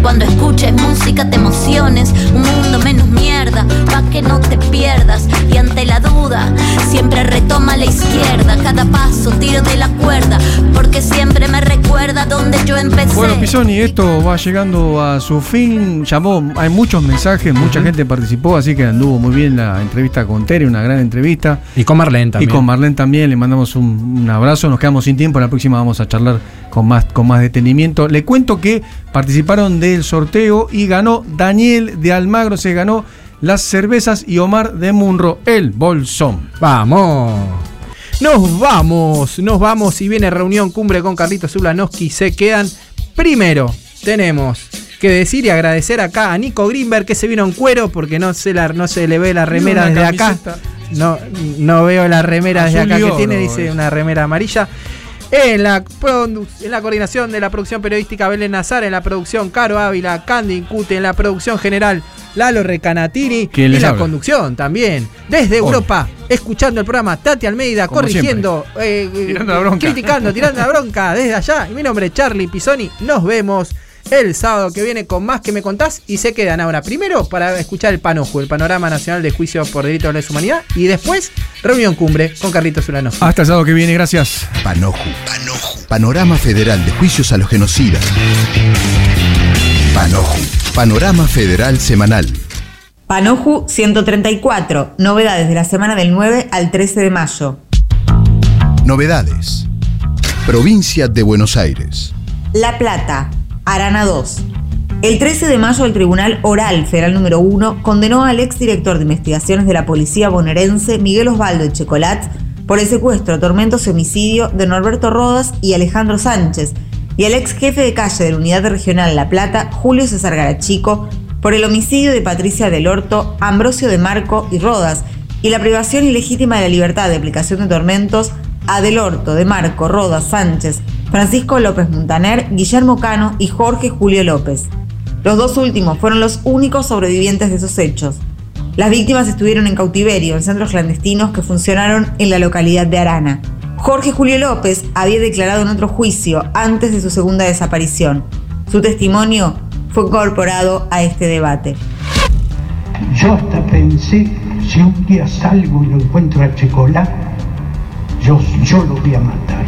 Cuando escuches música te emociones, un mundo menos mierda, pa' que no te pierdas. Y ante la duda, siempre retoma la izquierda. Cada paso tiro de la cuerda, porque siempre me recuerda donde yo empecé. Bueno, Pisoni, esto va llegando a su fin. Llamó, hay muchos mensajes, mucha gente participó, así que anduvo muy bien la entrevista con Tere, una gran entrevista. Y con Marlene también. Y con Marlene también, le mandamos un, un abrazo, nos quedamos sin tiempo, la próxima vamos a charlar con más, con más detenimiento. Le cuento que participaron del sorteo y ganó Daniel de Almagro, se ganó las cervezas y Omar de Munro, el bolsón. Vamos. Nos vamos, nos vamos. Y viene reunión cumbre con Carlitos Zulanowski. Se quedan. Primero, tenemos que decir y agradecer acá a Nico Greenberg que se vino en cuero porque no se, la, no se le ve la remera desde acá. No, no veo la remera desde Azul acá y que tiene, dice una remera amarilla. En la, en la coordinación de la producción periodística Belén Nazar, en la producción Caro Ávila, Candy Incute, en la producción general Lalo Recanatini y ¿Quién les la habla? conducción también. Desde. Europa, escuchando el programa Tati Almeida, Como corrigiendo, eh, eh, Tirando la bronca. criticando, tirando la bronca desde allá. Y mi nombre es Charlie Pisoni. Nos vemos el sábado que viene con más que me contás y se quedan ahora primero para escuchar el Panoju, el Panorama Nacional de Juicio por Delitos de Lesa Humanidad y después reunión cumbre con Carlitos Zulano. Hasta el sábado que viene, gracias. Panoju. Panorama Federal de Juicios a los Genocidas. Panoju. Panorama Federal Semanal. Panoju 134, novedades de la semana del 9 al 13 de mayo. Novedades. Provincia de Buenos Aires. La Plata, Arana 2. El 13 de mayo el Tribunal Oral Federal número 1 condenó al exdirector de investigaciones de la policía bonaerense Miguel Osvaldo Echecolat por el secuestro, tormentos y homicidio de Norberto Rodas y Alejandro Sánchez y al ex jefe de calle de la Unidad Regional La Plata, Julio César Garachico, por el homicidio de Patricia del Horto, Ambrosio de Marco y Rodas y la privación ilegítima de la libertad de aplicación de tormentos a Del Horto, de Marco, Rodas, Sánchez, Francisco López Montaner, Guillermo Cano y Jorge Julio López. Los dos últimos fueron los únicos sobrevivientes de esos hechos. Las víctimas estuvieron en cautiverio en centros clandestinos que funcionaron en la localidad de Arana. Jorge Julio López había declarado en otro juicio antes de su segunda desaparición. Su testimonio fue incorporado a este debate. Yo hasta pensé, si un día salgo y lo encuentro a Chocolate, yo, yo lo voy a matar.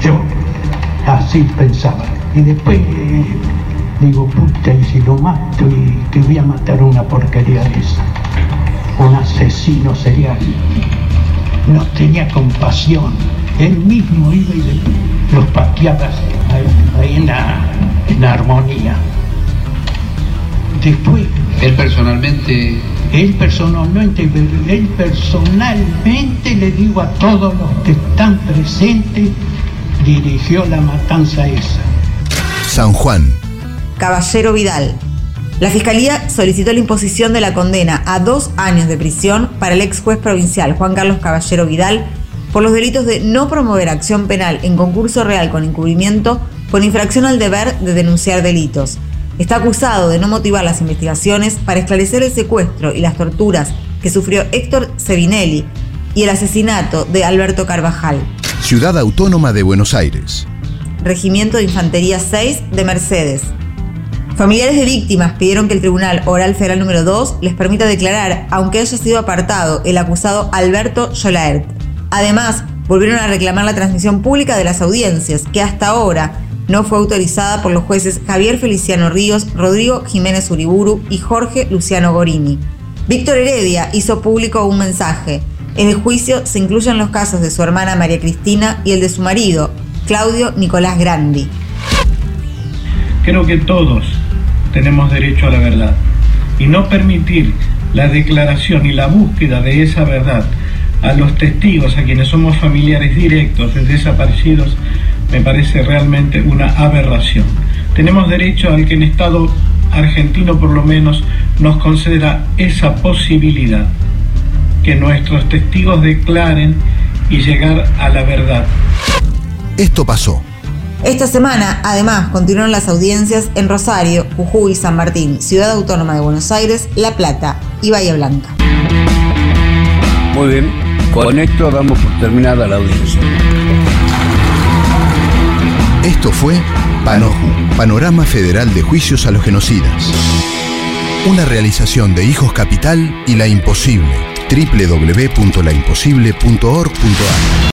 Yo, así pensaba. Y después eh, digo, puta, y si lo mato y que voy a matar a una porquería de esa. Un asesino serial. No tenía compasión. Él mismo iba y los pateaba ahí, ahí en, la, en la armonía. Después. Él personalmente. Él personalmente, él personalmente le digo a todos los que están presentes, dirigió la matanza esa. San Juan. Caballero Vidal. La Fiscalía solicitó la imposición de la condena a dos años de prisión para el ex juez provincial Juan Carlos Caballero Vidal por los delitos de no promover acción penal en concurso real con encubrimiento por infracción al deber de denunciar delitos. Está acusado de no motivar las investigaciones para esclarecer el secuestro y las torturas que sufrió Héctor Sevinelli y el asesinato de Alberto Carvajal. Ciudad Autónoma de Buenos Aires. Regimiento de Infantería 6 de Mercedes. Familiares de víctimas pidieron que el Tribunal Oral Federal número 2 les permita declarar, aunque haya sido apartado el acusado Alberto Yolaert. Además, volvieron a reclamar la transmisión pública de las audiencias, que hasta ahora no fue autorizada por los jueces Javier Feliciano Ríos, Rodrigo Jiménez Uriburu y Jorge Luciano Gorini. Víctor Heredia hizo público un mensaje. En el juicio se incluyen los casos de su hermana María Cristina y el de su marido, Claudio Nicolás Grandi. Creo que todos tenemos derecho a la verdad y no permitir la declaración y la búsqueda de esa verdad a los testigos, a quienes somos familiares directos de desaparecidos, me parece realmente una aberración. Tenemos derecho al que el Estado argentino por lo menos nos conceda esa posibilidad, que nuestros testigos declaren y llegar a la verdad. Esto pasó. Esta semana, además, continuaron las audiencias en Rosario, Jujuy, San Martín, Ciudad Autónoma de Buenos Aires, La Plata y Bahía Blanca. Muy bien, con esto damos por terminada la audiencia. Esto fue Panoju, Panorama Federal de Juicios a los Genocidas. Una realización de Hijos Capital y La Imposible, www.laimposible.org.ar.